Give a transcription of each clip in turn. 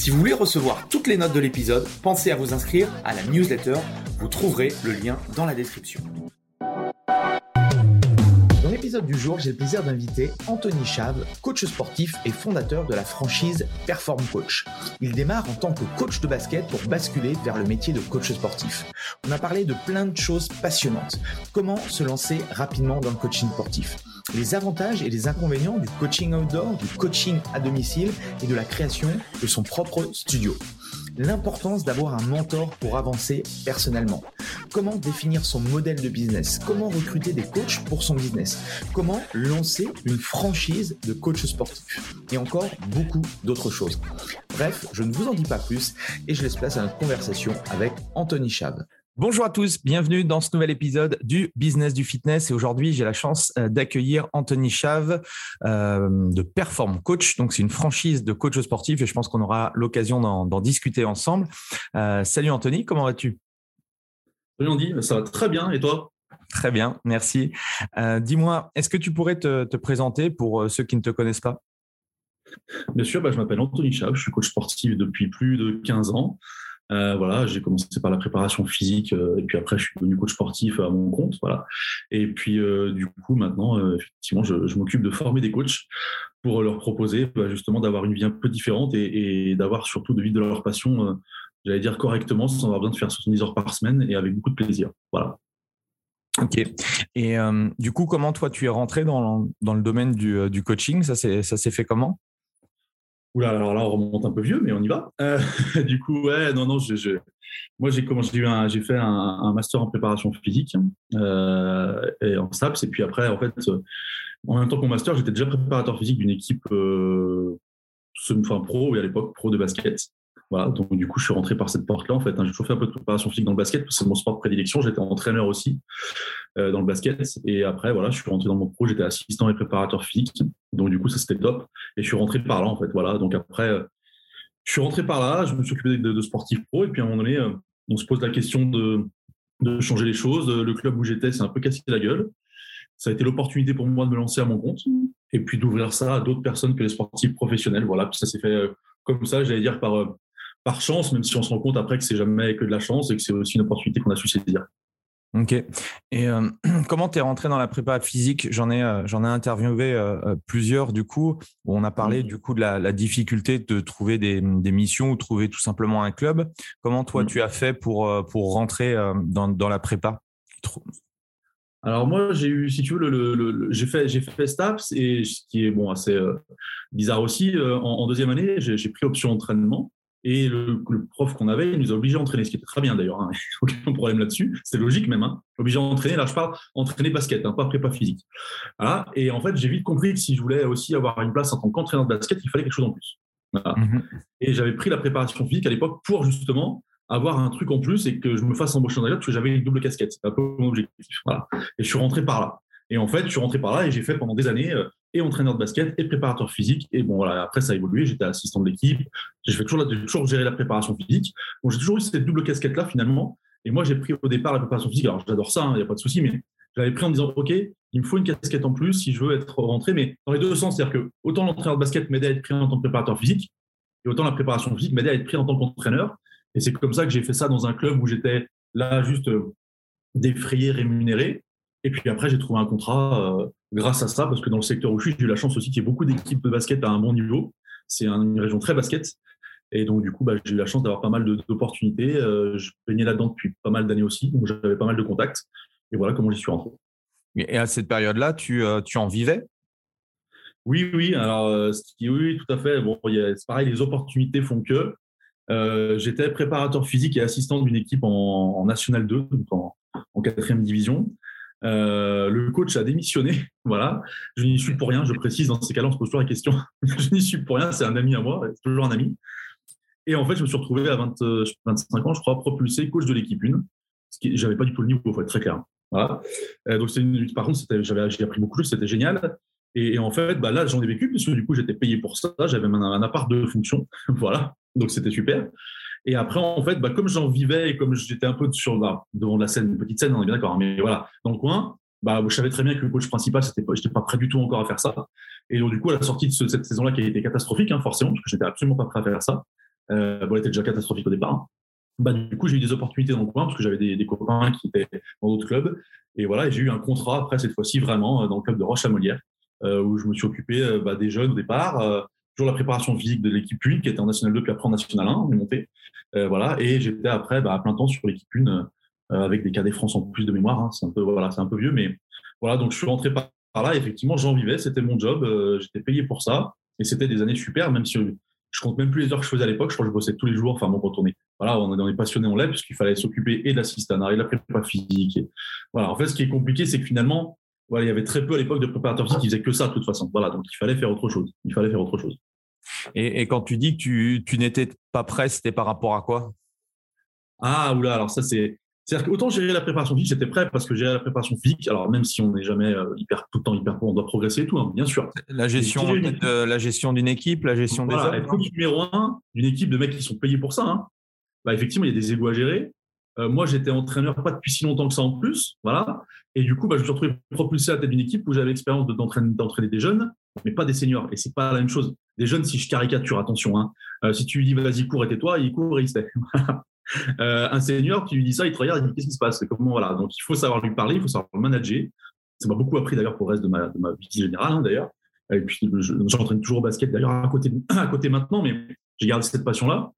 Si vous voulez recevoir toutes les notes de l'épisode, pensez à vous inscrire à la newsletter. Vous trouverez le lien dans la description. L'épisode du jour, j'ai le plaisir d'inviter Anthony Chave, coach sportif et fondateur de la franchise Perform Coach. Il démarre en tant que coach de basket pour basculer vers le métier de coach sportif. On a parlé de plein de choses passionnantes. Comment se lancer rapidement dans le coaching sportif? Les avantages et les inconvénients du coaching outdoor, du coaching à domicile et de la création de son propre studio. L'importance d'avoir un mentor pour avancer personnellement. Comment définir son modèle de business? Comment recruter des coachs pour son business? Comment lancer une franchise de coach sportif? Et encore beaucoup d'autres choses. Bref, je ne vous en dis pas plus et je laisse place à notre conversation avec Anthony Chave. Bonjour à tous, bienvenue dans ce nouvel épisode du Business du Fitness. Et aujourd'hui, j'ai la chance euh, d'accueillir Anthony Chave euh, de Perform Coach. Donc, c'est une franchise de coach sportif et je pense qu'on aura l'occasion d'en discuter ensemble. Euh, salut Anthony, comment vas-tu? Salut Andy, ça va très bien. Et toi? Très bien, merci. Dis-moi, est-ce que tu pourrais te, présenter pour ceux qui ne te connaissent pas? Bien sûr, bah, je m'appelle Anthony Chave, je suis coach sportif depuis plus de 15 ans. Euh, voilà, j'ai commencé par la préparation physique euh, et puis après je suis devenu coach sportif à mon compte, voilà. Et puis euh, du coup maintenant, effectivement, je, m'occupe de former des coachs pour leur proposer bah, justement d'avoir une vie un peu différente et, d'avoir surtout de vivre de leur passion, j'allais dire correctement, sans avoir besoin de faire 70 heures par semaine et avec beaucoup de plaisir, voilà. Ok. Et du coup, comment toi tu es rentré dans, dans le domaine du, du coaching? Ça s'est fait comment? Oula, alors là, on remonte un peu vieux, mais on y va. Euh, du coup, ouais, non, non, je, moi, j'ai fait un, master en préparation physique euh, et en SAPS. Et puis après, en fait, en même temps que mon master, j'étais déjà préparateur physique d'une équipe euh, enfin, pro, à l'époque, pro de basket. Voilà, donc du coup, je suis rentré par cette porte-là. En fait, hein. j'ai toujours fait un peu de préparation physique dans le basket, parce que c'est mon sport de prédilection. J'étais entraîneur aussi euh, dans le basket. Et après, voilà, je suis rentré dans mon pro. J'étais assistant et préparateur physique. Donc du coup, ça c'était top. Et je suis rentré par là, en fait. Voilà. Donc après, euh, je suis rentré par là. Je me suis occupé de, sportifs pro. Et puis à un moment donné, euh, on se pose la question de, de changer les choses. Le club où j'étais, c'est un peu cassé la gueule. Ça a été l'opportunité pour moi de me lancer à mon compte et puis d'ouvrir ça à d'autres personnes que les sportifs professionnels. Voilà, puis ça s'est fait comme ça, j'allais dire par par chance, même si on se rend compte après que c'est jamais que de la chance et que c'est aussi une opportunité qu'on a su saisir. Ok. Et euh, comment tu es rentré dans la prépa physique? J'en ai, euh, j'en ai interviewé euh, plusieurs du coup, où on a parlé mmh. du coup de la, difficulté de trouver des, missions ou trouver tout simplement un club. Comment toi mmh. tu as fait pour, pour rentrer dans, dans la prépa? Alors moi j'ai eu, si tu veux, le, j'ai fait j'ai fait STAPS et ce qui est bon assez bizarre aussi. en, deuxième année, j'ai pris option entraînement et le, prof qu'on avait, il nous a obligés à entraîner, ce qui était très bien d'ailleurs, hein. aucun problème là-dessus. C'est logique même, hein. obligé à entraîner. Là, je parle entraîner basket, hein, pas prépa physique. Voilà. Et en fait, j'ai vite compris que si je voulais aussi avoir une place en tant qu'entraîneur de basket, il fallait quelque chose en plus. Mm-hmm. Et j'avais pris la préparation physique à l'époque pour justement avoir un truc en plus et que je me fasse embaucher la parce que j'avais une double casquette. C'était un peu mon objectif. Voilà. Et je suis rentré par là. Et en fait, je suis rentré par là et j'ai fait pendant des années euh, et entraîneur de basket et préparateur physique. Et bon, voilà, après, ça a évolué. J'étais assistant de l'équipe. J'ai toujours, toujours géré la préparation physique. Bon, j'ai toujours eu cette double casquette-là, finalement. Et moi, j'ai pris au départ la préparation physique. Alors, j'adore ça, il hein, n'y a pas de souci, mais j'avais pris en disant, OK, il me faut une casquette en plus si je veux être rentré, mais dans les deux sens. C'est-à-dire que autant l'entraîneur de basket m'aidait à être pris en tant que préparateur physique, et autant la préparation physique m'aidait à être pris en tant qu'entraîneur. Et c'est comme ça que j'ai fait ça dans un club où j'étais là juste euh, défrayé, rémunéré. Et puis après, j'ai trouvé un contrat grâce à ça, parce que dans le secteur où je suis, j'ai eu la chance aussi qu'il y ait beaucoup d'équipes de basket à un bon niveau. C'est une région très basket. Et donc, du coup, bah, j'ai eu la chance d'avoir pas mal d'opportunités. Euh, je baignais là-dedans depuis pas mal d'années aussi, donc j'avais pas mal de contacts. Et voilà comment j'y suis rentré. Et à cette période-là, tu, euh, tu en vivais? Oui, oui. Alors, euh, oui, tout à fait. Bon, c'est pareil, les opportunités font que. J'étais préparateur physique et assistant d'une équipe en, National 2, donc en, en quatrième division. Le coach a démissionné. Voilà. Je n'y suis pour rien. Je précise, dans ces cas-là, on se pose toujours la question. je n'y suis pour rien. C'est un ami à moi. C'est toujours un ami. Et en fait, je me suis retrouvé à 25 euh, ans, je crois, propulsé coach de l'équipe 1. Ce qui, j'avais pas du tout le niveau, il faut être très clair. Voilà. Euh, donc, une, par contre, j'ai appris beaucoup de choses, c'était génial. Et, en fait, bah, là, j'en ai vécu, puisque du coup, j'étais payé pour ça. J'avais même un, appart de fonction. voilà. Donc, c'était super. Et après, en fait, bah, comme j'en vivais et comme j'étais un peu sur, bah, devant la scène, une petite scène, on est bien d'accord, hein, mais voilà, dans le coin, bah, je savais très bien que le coach principal, c'était pas, j'étais pas prêt du tout encore à faire ça. Et donc, du coup, à la sortie de cette saison-là, qui a été catastrophique, hein, forcément, parce que j'étais absolument pas prêt à faire ça, euh, bon, elle était déjà catastrophique au départ. Bah, du coup, j'ai eu des opportunités dans le coin parce que j'avais des, copains qui étaient dans d'autres clubs. Et voilà, j'ai eu un contrat après, cette fois-ci, vraiment, euh, dans le club de Roche à Molière, euh, où je me suis occupé bah, des jeunes au départ, toujours la préparation physique de l'équipe 1 qui était en National 2, puis après en National 1, on est monté. voilà, et j'étais après bah, à plein temps sur l'équipe 1 avec des cadets France en plus de mémoire. Hein. C'est un, peu, voilà, un peu vieux, mais voilà, donc je suis rentré par, là. Effectivement, j'en vivais, c'était mon job, j'étais payé pour ça. Et c'était des années super, même si je compte même plus les heures que je faisais à l'époque. Je crois que je bossais tous les jours. Enfin, bon, quand on voilà, on est passionné, on l'est, puisqu'il fallait s'occuper et de l'assistanat et de la prépa physique. voilà. En fait, ce qui est compliqué, c'est que finalement, voilà, il y avait très peu à l'époque de préparateurs physiques qui faisaient que ça, de toute façon. Voilà. Donc, il fallait faire autre chose. Il fallait faire autre chose. Et, quand tu dis que tu, tu n'étais pas prêt, c'était par rapport à quoi? Ah, oula, alors ça, c'est, c'est-à-dire qu'autant gérer la préparation physique, j'étais prêt parce que gérer la préparation physique, alors même si on n'est jamais euh, hyper tout le temps hyper on doit progresser et tout, hein, bien sûr. La gestion, de, la gestion d'une équipe, la gestion des autres. Être coach numéro un d'une équipe de mecs qui sont payés pour ça. Hein. Bah, effectivement, il y a des égos à gérer. Euh, moi, j'étais entraîneur pas depuis si longtemps que ça en plus, voilà. Et du coup, bah, je me suis retrouvé propulsé à la tête d'une équipe où j'avais l'expérience d'entraîner des jeunes, mais pas des seniors. Et c'est pas la même chose. Des jeunes, si je caricature, attention. Hein. Euh, si tu lui dis vas-y cours et tais-toi, il court et il se tait. Euh, un senior, tu lui dis ça, il te regarde, il dit qu'est-ce qui se passe? Comment voilà Donc il faut savoir lui parler, il faut savoir le manager. Ça m'a beaucoup appris d'ailleurs pour le reste de ma, vie générale hein, d'ailleurs. Et puis j'entraîne toujours au basket d'ailleurs à côté, à côté maintenant, mais j'ai gardé cette passion-là.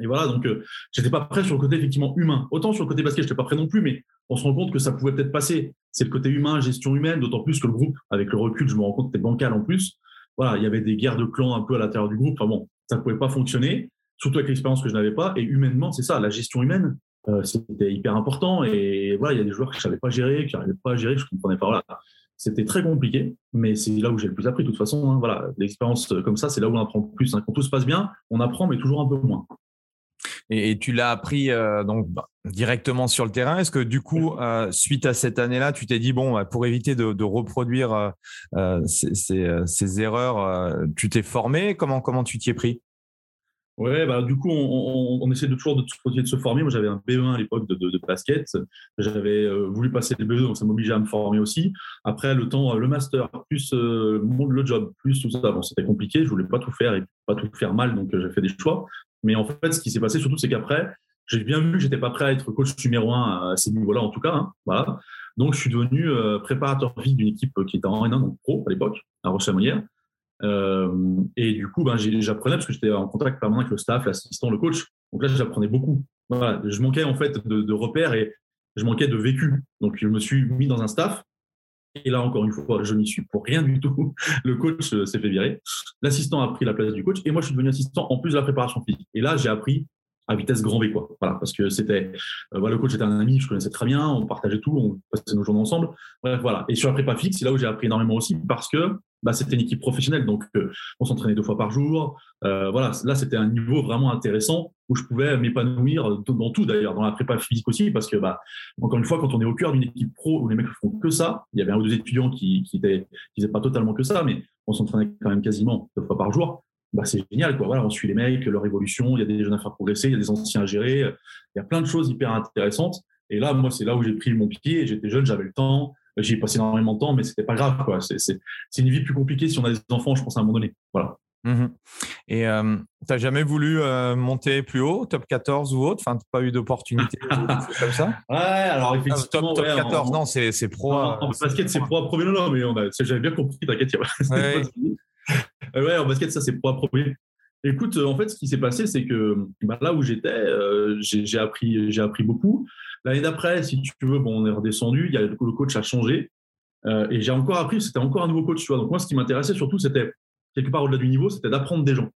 Et voilà, donc euh, j'étais pas prêt sur le côté effectivement humain. Autant sur le côté basket, je n'étais pas prêt non plus, mais on se rend compte que ça pouvait peut-être passer. C'est le côté humain, gestion humaine, d'autant plus que le groupe, avec le recul, je me rends compte, était bancal en plus. Voilà, il y avait des guerres de clans un peu à l'intérieur du groupe. Enfin bon, ça ne pouvait pas fonctionner surtout avec l'expérience que je n'avais pas. Et humainement, c'est ça, la gestion humaine, euh, c'était hyper important. Et voilà, il y a des joueurs que je ne pas gérer, qui n'arrivaient pas à gérer, je ne comprenais pas. Voilà. C'était très compliqué, mais c'est là où j'ai le plus appris de toute façon. Hein. voilà, l'expérience comme ça, c'est là où on apprend le plus. Hein. Quand tout se passe bien, on apprend, mais toujours un peu moins. Et, tu l'as appris euh, donc bah, directement sur le terrain. Est-ce que du coup, euh, suite à cette année-là, tu t'es dit bon, bah, pour éviter de, reproduire ces, ces, erreurs, tu t'es formé? Comment comment tu t'y es pris? Ouais, bah, du coup, on, on, essaie de toujours de, de, se former. Moi, j'avais un B1 à l'époque de, de, basket. J'avais euh, voulu passer le B2, donc ça m'obligeait à me former aussi. Après, le temps, le master, plus euh, le job, plus tout ça, bon, c'était compliqué. Je voulais pas tout faire et pas tout faire mal, donc euh, j'ai fait des choix. Mais en fait, ce qui s'est passé surtout, c'est qu'après, j'ai bien vu que j'étais pas prêt à être coach numéro un à ces niveaux-là, en tout cas. Hein, voilà. Donc, je suis devenu préparateur physique d'une équipe qui était en N1, donc pro à l'époque, à Roche-Molière. Euh, et du coup, ben, j'apprenais parce que j'étais en contact permanent avec le staff, l'assistant, le coach. Donc là, j'apprenais beaucoup. Voilà, je manquais en fait de, repères et je manquais de vécu. Donc je me suis mis dans un staff. Et là, encore une fois, je n'y suis pour rien du tout. Le coach euh, s'est fait virer. L'assistant a pris la place du coach et moi, je suis devenu assistant en plus de la préparation physique. Et là, j'ai appris à vitesse grand V, quoi. Voilà, parce que c'était, euh, voilà, le coach était un ami, je connaissais très bien, on partageait tout, on passait nos journées ensemble. Bref, voilà. Et sur la prépa fixe, c'est là où j'ai appris énormément aussi parce que bah, c'était une équipe professionnelle, donc euh, on s'entraînait deux fois par jour. Euh, voilà, là c'était un niveau vraiment intéressant où je pouvais m'épanouir dans tout d'ailleurs, dans la prépa physique aussi, parce que bah, encore une fois, quand on est au cœur d'une équipe pro où les mecs font que ça, il y avait un ou deux étudiants qui qui qui faisaient pas totalement que ça, mais on s'entraînait quand même quasiment deux fois par jour. Bah, c'est génial quoi. Voilà, on suit les mecs, leur évolution, il y a des jeunes à faire progresser, il y a des anciens à gérer, il y a plein de choses hyper intéressantes. Et là, moi, c'est là où j'ai pris mon pied. J'étais jeune, j'avais le temps, J'y ai passé énormément de temps, mais c'était pas grave. Quoi. C'est, une vie plus compliquée si on a des enfants, je pense, à un moment donné. Voilà. Mhm. Et euh, tu n'as jamais voulu euh, monter plus haut, top 14 ou autre? Enfin, tu n'as pas eu d'opportunité comme ça? Ouais, alors ah, effectivement. top, 14, non, c'est pro. En, basket, c'est pro à premier. Non, non, mais j'avais bien compris, t'inquiète. Ouais. ouais, en basket, ça, c'est pro à premier. Écoute, en fait, ce qui s'est passé, c'est que bah, là où j'étais, j'ai appris, appris beaucoup. L'année d'après, si tu veux, bon, on est redescendu. Il y a, le coach a changé. et j'ai encore appris, c'était encore un nouveau coach, tu vois. Donc, moi, ce qui m'intéressait surtout, c'était quelque part au-delà du niveau, c'était d'apprendre des gens.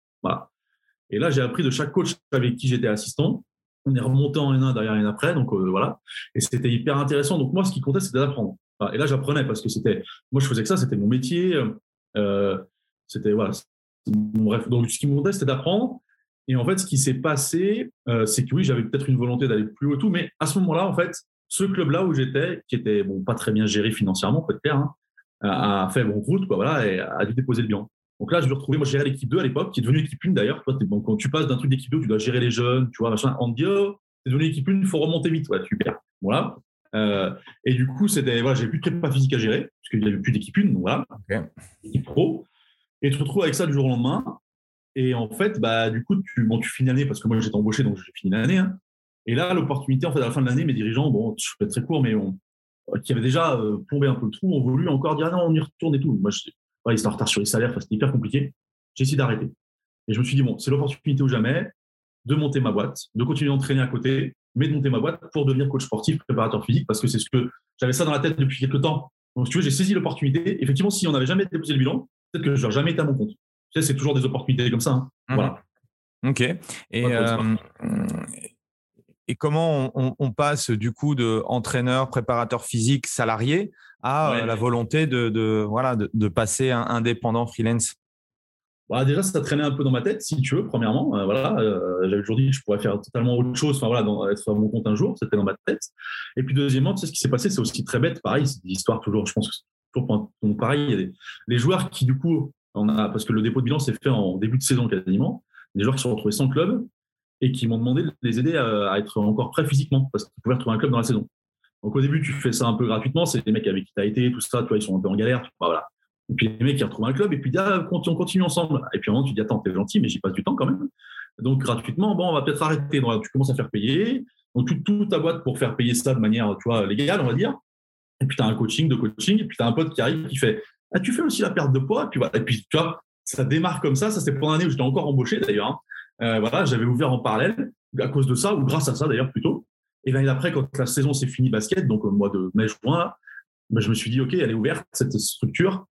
Et là, j'ai appris de chaque coach avec qui j'étais assistant. On est remonté en N1 derrière et après, donc euh, voilà. Et c'était hyper intéressant. Donc moi, ce qui comptait, c'était d'apprendre. Et là, j'apprenais parce que c'était, moi, je faisais que ça, c'était mon métier. Euh, c'était voilà. Bref, donc ce qui me comptait, c'était d'apprendre. Et en fait, ce qui s'est passé, euh, c'est que oui, j'avais peut-être une volonté d'aller plus haut et tout, mais à ce moment-là, en fait, ce club-là où j'étais, qui était bon, pas très bien géré financièrement, peut-être clair, hein, a, fait bon route, quoi, voilà, et a dû déposer le bilan. Donc là, je me retrouvais, moi, je gérais l'équipe 2 à l'époque, qui est devenue l'équipe 1 d'ailleurs. Bon, quand tu passes d'un truc d'équipe 2, tu dois gérer les jeunes, tu vois, machin. En dit, oh, c'est devenu l'équipe 1, il faut remonter vite. Ouais, super. Voilà. Euh, et du coup, c'était, voilà, j'avais plus de prépa physique à gérer, parce qu'il n'y avait plus d'équipe 1, donc voilà. Équipe pro. Et tu te retrouves avec ça du jour au lendemain. Et en fait, bah, du coup, tu, bon, tu finis l'année, parce que moi, j'étais embauché, donc j'ai fini l'année. Hein. Et là, l'opportunité, en fait, à la fin de l'année, mes dirigeants, bon, je fais très court, mais on, qui avaient déjà euh, plombé un peu le trou, ont voulu encore dire, ah non, on y retourne et tout. Moi, je, ils étaient en retard sur les salaires, c'était hyper compliqué j'ai essayé d'arrêter. Et je me suis dit, bon, c'est l'opportunité ou jamais de monter ma boîte, de continuer d'entraîner à côté, mais de monter ma boîte pour devenir coach sportif, préparateur physique, parce que c'est ce que j'avais ça dans la tête depuis quelques temps. Donc, si tu veux, j'ai saisi l'opportunité. Effectivement, si on n'avait jamais déposé le bilan, peut-être que je n'aurais jamais été à mon compte. Tu sais, c'est toujours des opportunités comme ça. Hein. Mmh. Voilà. Ok. Et, euh, et comment on, passe du coup de entraîneur, préparateur physique, salarié à euh, la volonté de, voilà, de, passer un indépendant freelance? Bah, déjà, ça traînait un peu dans ma tête, si tu veux, premièrement. Euh, voilà, euh, j'avais toujours dit que je pourrais faire totalement autre chose, enfin voilà, dans, être à mon compte un jour, c'était dans ma tête. Et puis deuxièmement, tu sais, ce qui s'est passé, c'est aussi très bête, pareil, c'est des histoires toujours, je pense que toujours pareil. Il y a les joueurs qui, du coup, on a, parce que le dépôt de bilan s'est fait en début de saison quasiment, des joueurs qui se sont retrouvés sans club et qui m'ont demandé de les aider à, être encore prêts physiquement, parce qu'ils pouvaient retrouver un club dans la saison. Donc au début, tu fais ça un peu gratuitement, c'est les mecs avec qui tu as été, tout ça, tu vois, ils sont un peu en galère, vois, voilà. Et puis les mecs, ils retrouvent un club et puis ah, on continue ensemble. Et puis à un moment, tu dis, attends, t'es gentil, mais j'y passe du temps quand même. Donc gratuitement, bon, on va peut-être arrêter. Donc tu commences à faire payer. Donc tu toute ta boîte pour faire payer ça de manière, tu vois, légale, on va dire. Et puis tu as un coaching de coaching. Et puis tu as un pote qui arrive qui fait, ah, tu fais aussi la perte de poids? Et puis, voilà. et puis tu vois, ça démarre comme ça. Ça, c'est pour l'année où j'étais encore embauché d'ailleurs. Hein. Euh, voilà, j'avais ouvert en parallèle à cause de ça, ou grâce à ça d'ailleurs plutôt. Et l'année d'après, quand la saison s'est finie basket, donc au mois de mai-juin, ben, je me suis dit, OK, elle est ouverte, cette structure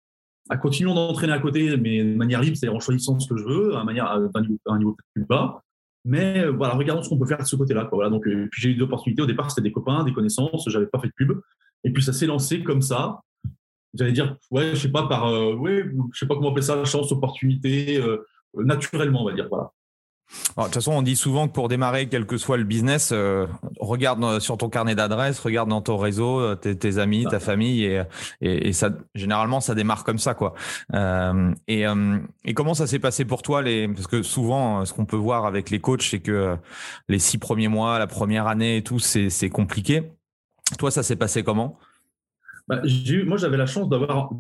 à continuer d'entraîner à côté, mais de manière libre, c'est-à-dire en choisissant ce que je veux, à, manière, à un niveau, plus bas. Mais euh, voilà, regardons ce qu'on peut faire de ce côté-là. Voilà, donc, euh, j'ai eu deux opportunités. Au départ, c'était des copains, des connaissances. J'avais pas fait de pub. Et puis ça s'est lancé comme ça. J'allais dire, ouais, je sais pas par, euh, ouais, je sais pas comment appeler ça, chance, opportunité, naturellement, on va dire. Voilà de toute façon, on dit souvent que pour démarrer, quel que soit le business, euh, regarde sur ton carnet d'adresses, regarde dans ton réseau, euh, tes, amis, ta famille, et, et, ça, généralement, ça démarre comme ça, quoi. Euh, et, et, comment ça s'est passé pour toi les Parce que souvent, ce qu'on peut voir avec les coachs, c'est que les six premiers mois, la première année et tout, c'est compliqué. Toi, ça s'est passé comment? Bah, moi, j'avais la chance d'avoir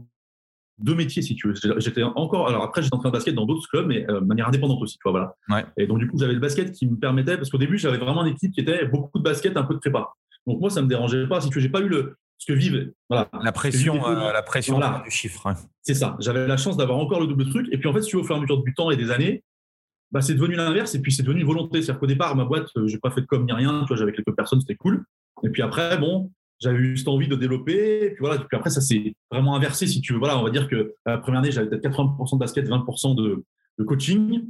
deux métiers, si tu veux. J'étais encore, alors après, j'étais en train de basket dans d'autres clubs, mais euh, de manière indépendante aussi, tu vois, voilà. Et donc, du coup, j'avais le basket qui me permettait, parce qu'au début, j'avais vraiment une équipe qui était beaucoup de basket, un peu de prépa. Donc, moi, ça me dérangeait pas, si tu veux, j'ai pas eu le, ce que vivent, voilà. La pression, euh, la pression du chiffre. C'est ça. J'avais la chance d'avoir encore le double truc. Et puis, en fait, si au fur et à mesure du temps et des années, bah, c'est devenu l'inverse. Et puis, c'est devenu une volonté. C'est-à-dire qu'au départ, ma boîte, euh, j'ai pas fait de com ni rien. Tu vois, j'avais quelques personnes, c'était cool. Et puis après, bon, j'avais juste envie de développer. Et puis voilà, puis après, ça s'est vraiment inversé, si tu veux. Voilà, on va dire que la première année, j'avais peut-être 80% de basket, 20% de, coaching.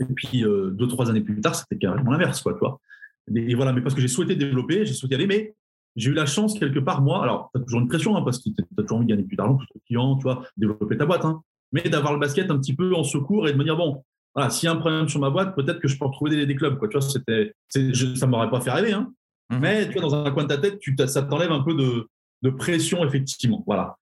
Et puis, euh, deux, trois années plus tard, c'était carrément l'inverse, quoi, tu vois. Et, voilà, mais parce que j'ai souhaité développer, j'ai souhaité aller, mais j'ai eu la chance, quelque part, moi, alors, tu as toujours une pression, hein, parce que tu as toujours envie de gagner plus d'argent, plus de clients, tu vois, développer ta boîte, hein, mais d'avoir le basket un petit peu en secours et de me dire, bon, voilà, s'il y a un problème sur ma boîte, peut-être que je peux retrouver des, des clubs, quoi, tu vois, c'était, ça m'aurait pas fait rêver, hein, Mhm. Mais tu vois, dans un coin de ta tête, tu ça t'enlève un peu de, de, pression, effectivement. Voilà.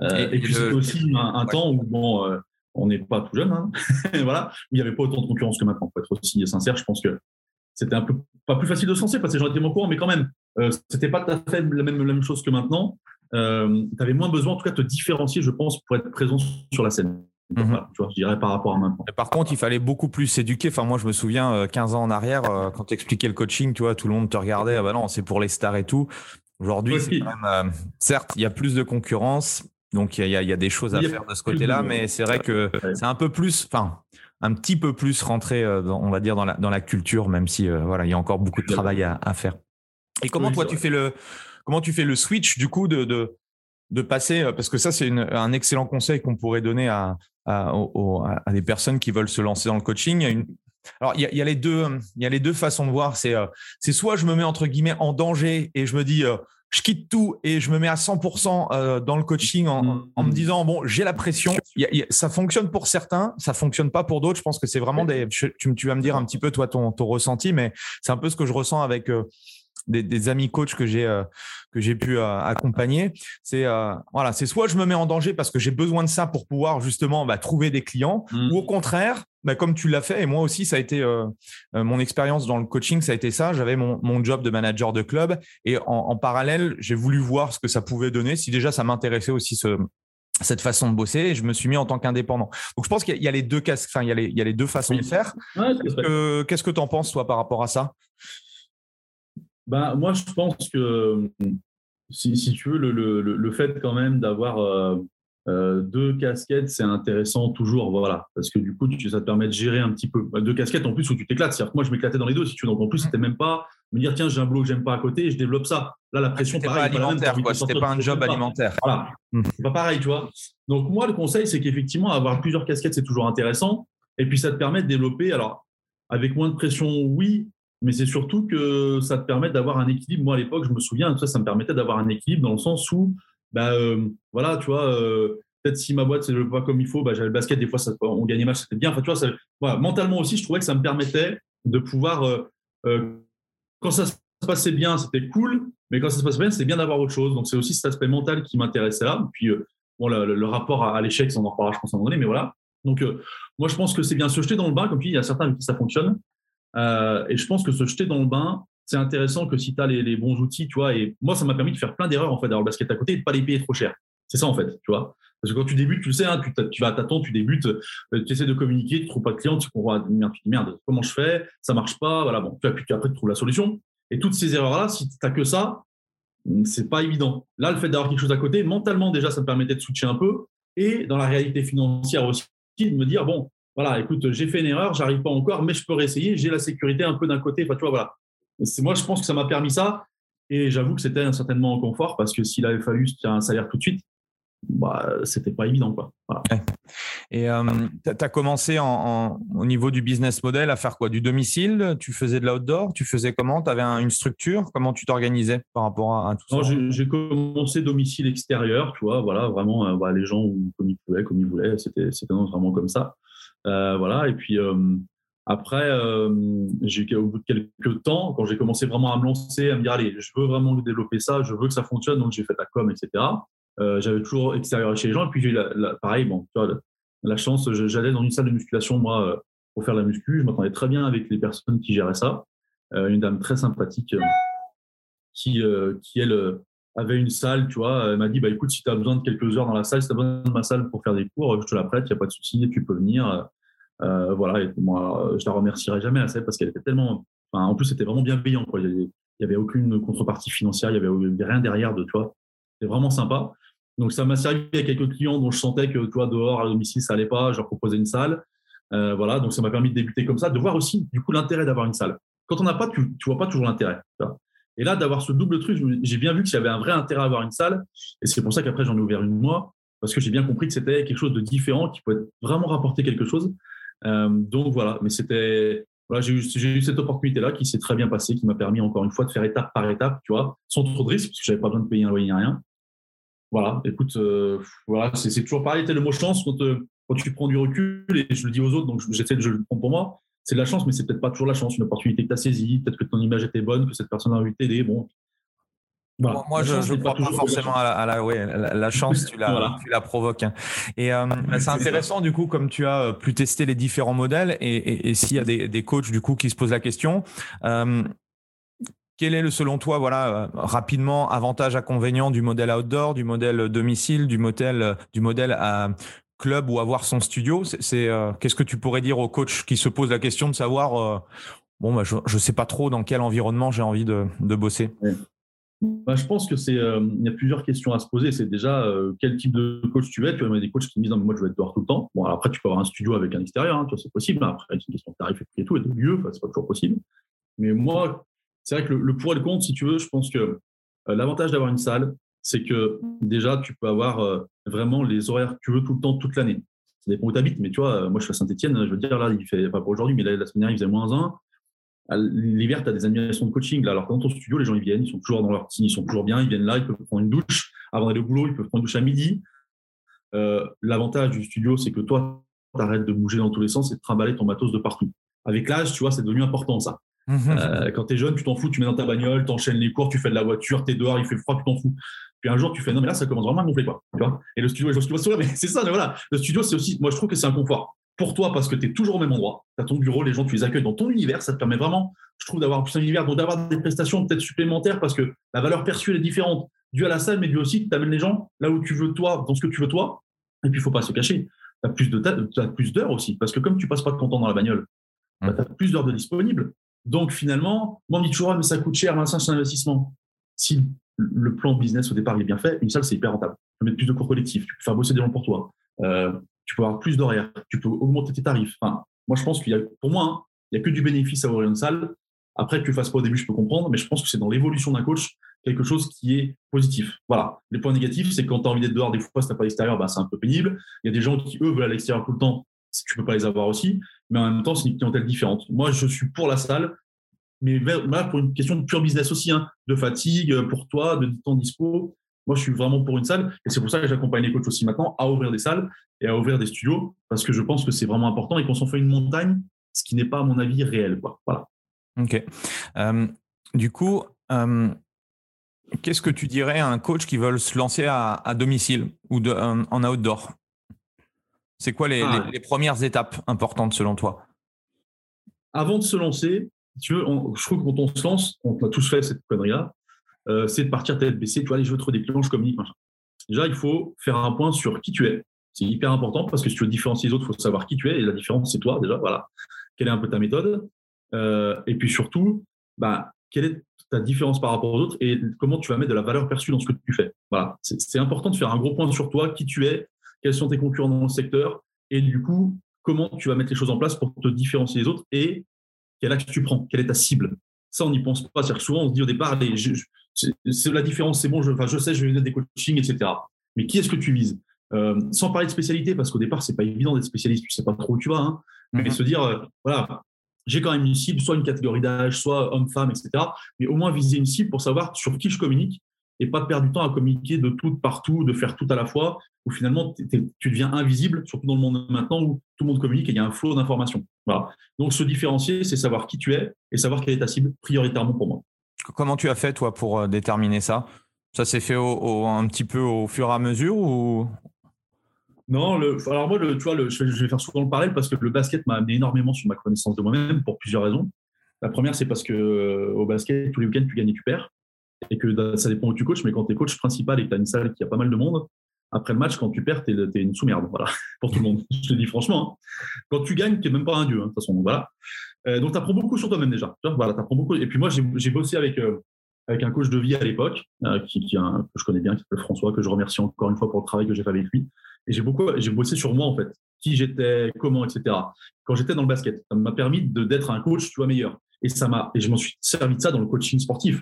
Euh, et, puis, c'était aussi un, temps où, bon, euh, on n'est pas tout jeune, hein. voilà, où il n'y avait pas autant de concurrence que maintenant. Pour être aussi sincère, je pense que c'était un peu pas plus facile de se lancer parce que j'en étais mon courant, mais quand même, euh, c'était pas tout à fait la même, la même chose que maintenant. Euh, tu avais moins besoin, en tout cas, de te différencier, je pense, pour être présent sur la scène. Mhm. tu vois, je dirais par rapport à maintenant. par contre, il fallait beaucoup plus s'éduquer. Enfin, moi, je me souviens, 15 ans en arrière, quand tu expliquais le coaching, tu vois, tout le monde te regardait. Ah bah non, c'est pour les stars et tout. Aujourd'hui, certes, il y a plus de concurrence. Donc, il y, a, des choses à faire de ce côté-là, mais c'est vrai que c'est un peu plus, enfin, un petit peu plus rentré, on va dire, dans la, dans la culture, même si, voilà, il y a encore beaucoup de travail à, faire. Et comment toi, tu fais le, comment tu fais le switch, du coup, de, de, de passer, parce que ça, c'est un excellent conseil qu'on pourrait donner à, à, des personnes qui veulent se lancer dans le coaching. Alors, il y, a, les deux, il y a les deux façons de voir. C'est, c'est soit je me mets entre guillemets en danger et je me dis, je quitte tout et je me mets à 100% euh, dans le coaching en, me disant bon j'ai la pression ça fonctionne pour certains ça fonctionne pas pour d'autres je pense que c'est vraiment des tu, tu, vas me dire un petit peu toi ton, ton ressenti mais c'est un peu ce que je ressens avec des, amis coachs que j'ai euh, que j'ai pu euh, accompagner. C'est euh, voilà, c'est soit je me mets en danger parce que j'ai besoin de ça pour pouvoir justement bah, trouver des clients, mmh. ou au contraire, bah, comme tu l'as fait et moi aussi ça a été mon expérience dans le coaching, ça a été ça. J'avais mon, mon, job de manager de club et en, en parallèle, j'ai voulu voir ce que ça pouvait donner. Si déjà ça m'intéressait aussi ce, cette façon de bosser et je me suis mis en tant qu'indépendant. Donc je pense qu'il y a les deux enfin il y a les, il y a les deux façons de faire. Qu'est-ce que tu en penses toi par rapport à ça? Bah, moi, je pense que si, si tu veux, le, le, le, fait quand même d'avoir euh, euh, deux casquettes, c'est intéressant toujours, voilà, parce que du coup, tu, ça te permet de gérer un petit peu. Bah, deux casquettes en plus où tu t'éclates. C'est-à-dire que moi, je m'éclatais dans les deux, si tu veux. Donc en plus, c'était même pas me dire, tiens, j'ai un boulot que j'aime pas à côté et je développe ça. Là, la pression, c'était pas alimentaire, quoi. C'était pas un job alimentaire. Voilà. Mmh. C'est pas pareil, tu vois. Donc moi, le conseil, c'est qu'effectivement, avoir plusieurs casquettes, c'est toujours intéressant. Et puis, ça te permet de développer. Alors, avec moins de pression, oui, mais c'est surtout que ça te permet d'avoir un équilibre. Moi, à l'époque, je me souviens, ça, ça me permettait d'avoir un équilibre dans le sens où, bah, euh, voilà, tu vois, euh, peut-être si ma boîte ne pas comme il faut, bah, j'avais le basket, des fois, ça, on gagnait mal, c'était bien. Enfin, tu vois, ça, voilà, mentalement aussi, je trouvais que ça me permettait de pouvoir, euh, quand ça se passait bien, c'était cool, mais quand ça se passait bien, c'était bien d'avoir autre chose. Donc, c'est aussi cet aspect mental qui m'intéressait là. Puis, bon, le, rapport à, l'échec, on en reparlera, je pense, à un moment donné, mais voilà. Donc, moi, je pense que c'est bien se jeter dans le bain, comme tu dis, il y a certains avec qui ça fonctionne. Euh, et je pense que se jeter dans le bain, c'est intéressant que si tu as les, bons outils, tu vois. Et moi, ça m'a permis de faire plein d'erreurs, en fait, d'avoir le basket à côté et de pas les payer trop cher. C'est ça, en fait, tu vois. Parce que quand tu débutes, tu le sais, hein, tu, tu, vas tâtons, tu débutes, euh, tu essaies de communiquer, tu trouves pas de clients, tu comprends, merde, tu dis merde, comment je fais? Ça marche pas, voilà, bon. Puis après, tu trouves la solution. Et toutes ces erreurs-là, si tu n'as que ça, c'est pas évident. Là, le fait d'avoir quelque chose à côté, mentalement, déjà, ça me permettait de switcher un peu. Et dans la réalité financière aussi, de me dire, bon, voilà, écoute, j'ai fait une erreur, j'arrive pas encore, mais je peux réessayer, j'ai la sécurité un peu d'un côté. Enfin, tu vois, voilà. Moi, je pense que ça m'a permis ça. Et j'avoue que c'était certainement un confort parce que s'il avait fallu un salaire tout de suite, bah, c'était pas évident. Quoi. Et euh, tu as commencé en, au niveau du business model à faire quoi? Du domicile? Tu faisais de l'outdoor? Tu faisais comment? Tu avais une structure? Comment tu t'organisais par rapport à, tout ça? J'ai commencé domicile extérieur, tu vois, voilà, vraiment, euh, bah, les gens comme ils pouvaient, comme ils voulaient, c'était vraiment comme ça. Euh, voilà, et puis euh, après, euh, j'ai au bout de quelques temps, quand j'ai commencé vraiment à me lancer, à me dire allez, je veux vraiment développer ça, je veux que ça fonctionne, donc j'ai fait la com, etc. j'avais toujours extérieur chez les gens, et puis j'ai la, pareil, bon, tu vois, la, chance, j'allais dans une salle de musculation moi pour faire la muscu, je m'entendais très bien avec les personnes qui géraient ça, une dame très sympathique qui, qui elle avait une salle, tu vois, elle m'a dit, bah, écoute, si tu as besoin de quelques heures dans la salle, si tu as besoin de ma salle pour faire des cours, je te la prête, il n'y a pas de souci, tu peux venir. Euh, voilà, et moi, je la remercierai jamais assez parce qu'elle était tellement, en plus, c'était vraiment bienveillant, quoi. Il n'y avait, aucune contrepartie financière, il n'y avait, rien derrière de, toi. C'était vraiment sympa. Donc, ça m'a servi à quelques clients dont je sentais que, toi, dehors, à domicile, ça allait pas, je leur proposais une salle. Euh, voilà, donc ça m'a permis de débuter comme ça, de voir aussi, du coup, l'intérêt d'avoir une salle. Quand on n'a pas, tu, ne vois pas toujours l'intérêt. Et là, d'avoir ce double truc, j'ai bien vu qu'il y avait un vrai intérêt à avoir une salle. Et c'est pour ça qu'après, j'en ai ouvert une moi, parce que j'ai bien compris que c'était quelque chose de différent, qui peut vraiment rapporter quelque chose. Euh, donc voilà, mais c'était. J'ai eu, cette opportunité-là qui s'est très bien passée, qui m'a permis encore une fois de faire étape par étape, tu vois, sans trop de risques, parce que j'avais pas besoin de payer un loyer, rien. Voilà, écoute, euh, voilà, c'est toujours pareil, c'était le mot chance quand, euh, quand tu prends du recul, et je le dis aux autres, donc j'essaie de le prendre pour moi, c'est de la chance, mais c'est peut-être pas toujours la chance. Une opportunité que tu as saisie, peut-être que ton image était bonne, que cette personne a envie de t'aider. Bon. Moi, je ne crois pas forcément à la, ouais, la, chance, tu la, tu la provoques. Hein. Et euh, c'est intéressant, du coup, comme tu as euh, pu tester les différents modèles, et, et, s'il y a des, des, coachs, du coup, qui se posent la question, euh, quel est, le, selon toi, voilà, rapidement, avantage, inconvénient du modèle outdoor, du modèle domicile, du modèle, du modèle à club ou avoir son studio? C'est qu'est-ce que tu pourrais dire aux coachs qui se posent la question de savoir bon, bah, je ne sais pas trop dans quel environnement j'ai envie de, bosser? Bah, je pense que c'est, il y a plusieurs questions à se poser. C'est déjà quel type de coach tu veux être. Tu vois, des coachs qui me disent moi je veux être dehors tout le temps. Bon, après tu peux avoir un studio avec un extérieur, hein, c'est possible. Après, c'est une question de tarif et tout et de lieu, c'est pas toujours possible. Mais moi, c'est vrai que le, pour et le contre, si tu veux, je pense que l'avantage d'avoir une salle, c'est que déjà, tu peux avoir euh, vraiment les horaires que tu veux tout le temps, toute l'année. Ça dépend où tu habites, mais tu vois, moi je suis à Saint-Etienne, je veux dire, là, il fait, pas pour aujourd'hui, mais la semaine dernière, il faisait moins 1. L'hiver, tu as des animations de coaching. Là, alors dans ton studio, les gens ils viennent, ils sont toujours dans leur team, ils sont toujours bien, ils viennent là, ils peuvent prendre une douche avant d'aller au boulot, ils peuvent prendre une douche à midi. Euh, l'avantage du studio, c'est que toi, tu arrêtes de bouger dans tous les sens et de trimballer ton matos de partout. Avec l'âge, tu vois, c'est devenu important ça. Mmh euh, quand tu es jeune, tu t'en fous, tu mets dans ta bagnole, tu enchaînes les cours, tu fais de la voiture, tu es dehors, il fait froid, tu t'en fous. Puis un jour, tu fais non, mais là, ça commence vraiment à gonfler, quoi. Tu vois et le studio, je studio, mais c'est ça, mais voilà. Le studio, c'est aussi, moi, je trouve que c'est un confort. Pour toi, parce que tu es toujours au même endroit, tu as ton bureau, les gens, tu les accueilles dans ton univers, ça te permet vraiment, je trouve, d'avoir plus un univers, donc d'avoir des prestations peut-être supplémentaires parce que la valeur perçue, est différente, due à la salle, mais due aussi, tu amènes les gens là où tu veux, toi, dans ce que tu veux, toi. Et puis, il faut pas se cacher. Tu as plus de plus d'heures aussi, parce que comme tu passes pas de temps dans la bagnole, bah, tu as plus d'heures de disponibles. Donc, finalement, moi, on ah, mais ça coûte cher, c'est un investissement. Si le plan business au départ est bien fait, une salle, c'est hyper rentable. Tu peux mettre plus de cours collectifs, tu peux faire bosser des gens pour toi, euh, tu peux avoir plus d'horaires, tu peux augmenter tes tarifs. Enfin, moi, je pense qu'il y a, pour moi, hein, il n'y a que du bénéfice à ouvrir une salle. Après, que tu ne fasses pas au début, je peux comprendre, mais je pense que c'est dans l'évolution d'un coach quelque chose qui est positif. Voilà. Les points négatifs, c'est quand tu as envie d'être dehors, des fois, si tu pas l'extérieur, bah, c'est un peu pénible. Il y a des gens qui, eux, veulent à l'extérieur tout le temps. Tu ne peux pas les avoir aussi. Mais en même temps, c'est une clientèle différente. Moi, je suis pour la salle mais là, pour une question de pure business aussi, hein, de fatigue euh, pour toi, de temps dispo. Moi, je suis vraiment pour une salle et c'est pour ça que j'accompagne les coachs aussi maintenant à ouvrir des salles et à ouvrir des studios parce que je pense que c'est vraiment important et qu'on s'en fait une montagne, ce qui n'est pas, à mon avis, réel. Quoi. Voilà. Ok. Euh, du coup, euh, qu'est-ce que tu dirais à un coach qui veut se lancer à, domicile ou de, en outdoor? C'est quoi les, ah. les premières étapes importantes selon toi? Avant de se lancer, tu veux, je trouve que quand on se lance, on a tous fait cette connerie-là, euh, c'est de partir tête baissée, tu vois, les je veux trop des clients, je communique. Déjà, il faut faire un point sur qui tu es. C'est hyper important parce que si tu veux différencier les autres, il faut savoir qui tu es et la différence, c'est toi, déjà, voilà. Quelle est un peu ta méthode euh, Et puis surtout, bah, quelle est ta différence par rapport aux autres et comment tu vas mettre de la valeur perçue dans ce que tu fais. Voilà. C'est important de faire un gros point sur toi, qui tu es, quels sont tes concurrents dans le secteur et du coup, comment tu vas mettre les choses en place pour te différencier des autres et quel axe tu prends, quelle est ta cible. Ça, on n'y pense pas. Que souvent, on se dit au départ, c'est la différence, c'est bon, je, je sais, je vais donner des coachings, etc. Mais qui est-ce que tu vises? Euh, Sans parler de spécialité, parce qu'au départ, c'est pas évident d'être spécialiste, tu sais pas trop où tu vas. Hein. mais mhm. se dire, euh, voilà, j'ai quand même une cible, soit une catégorie d'âge, soit homme-femme, etc. Mais au moins viser une cible pour savoir sur qui je communique et pas perdre du temps à communiquer de tout, partout, de faire tout à la fois, où finalement tu deviens invisible, surtout dans le monde maintenant où tout le monde communique et il y a un flot d'informations. Voilà. Donc se différencier, c'est savoir qui tu es et savoir quelle est ta cible prioritairement pour moi. Comment tu as fait toi pour euh, déterminer ça? Ça s'est fait un petit peu au fur et à mesure ou? Non, alors moi, le, tu je, vais faire souvent le parallèle parce que le basket m'a amené énormément sur ma connaissance de moi-même pour plusieurs raisons. La première, c'est parce que euh, au basket, tous les week-ends, tu gagnes et tu perds et que ça dépend où tu coaches, mais quand tu es coach principal et que tu as une salle qui a pas mal de monde, après le match, quand tu perds, tu es, une sous-merde, voilà, pour tout le monde. Je te dis franchement. Hein. Quand tu gagnes, tu n'es même pas un dieu, hein, de toute façon. Voilà. Euh, donc, tu apprends beaucoup sur toi-même déjà. Voilà, apprends beaucoup. Et puis moi, j'ai bossé avec, euh, avec un coach de vie à l'époque, euh, qui, que je connais bien, qui s'appelle François, que je remercie encore une fois pour le travail que j'ai fait avec lui. Et j'ai beaucoup, j'ai bossé sur moi, en fait. Qui j'étais, comment, etc. Quand j'étais dans le basket, ça m'a permis d'être un coach, tu vois, meilleur. Et ça m'a, et je m'en suis servi de ça dans le coaching sportif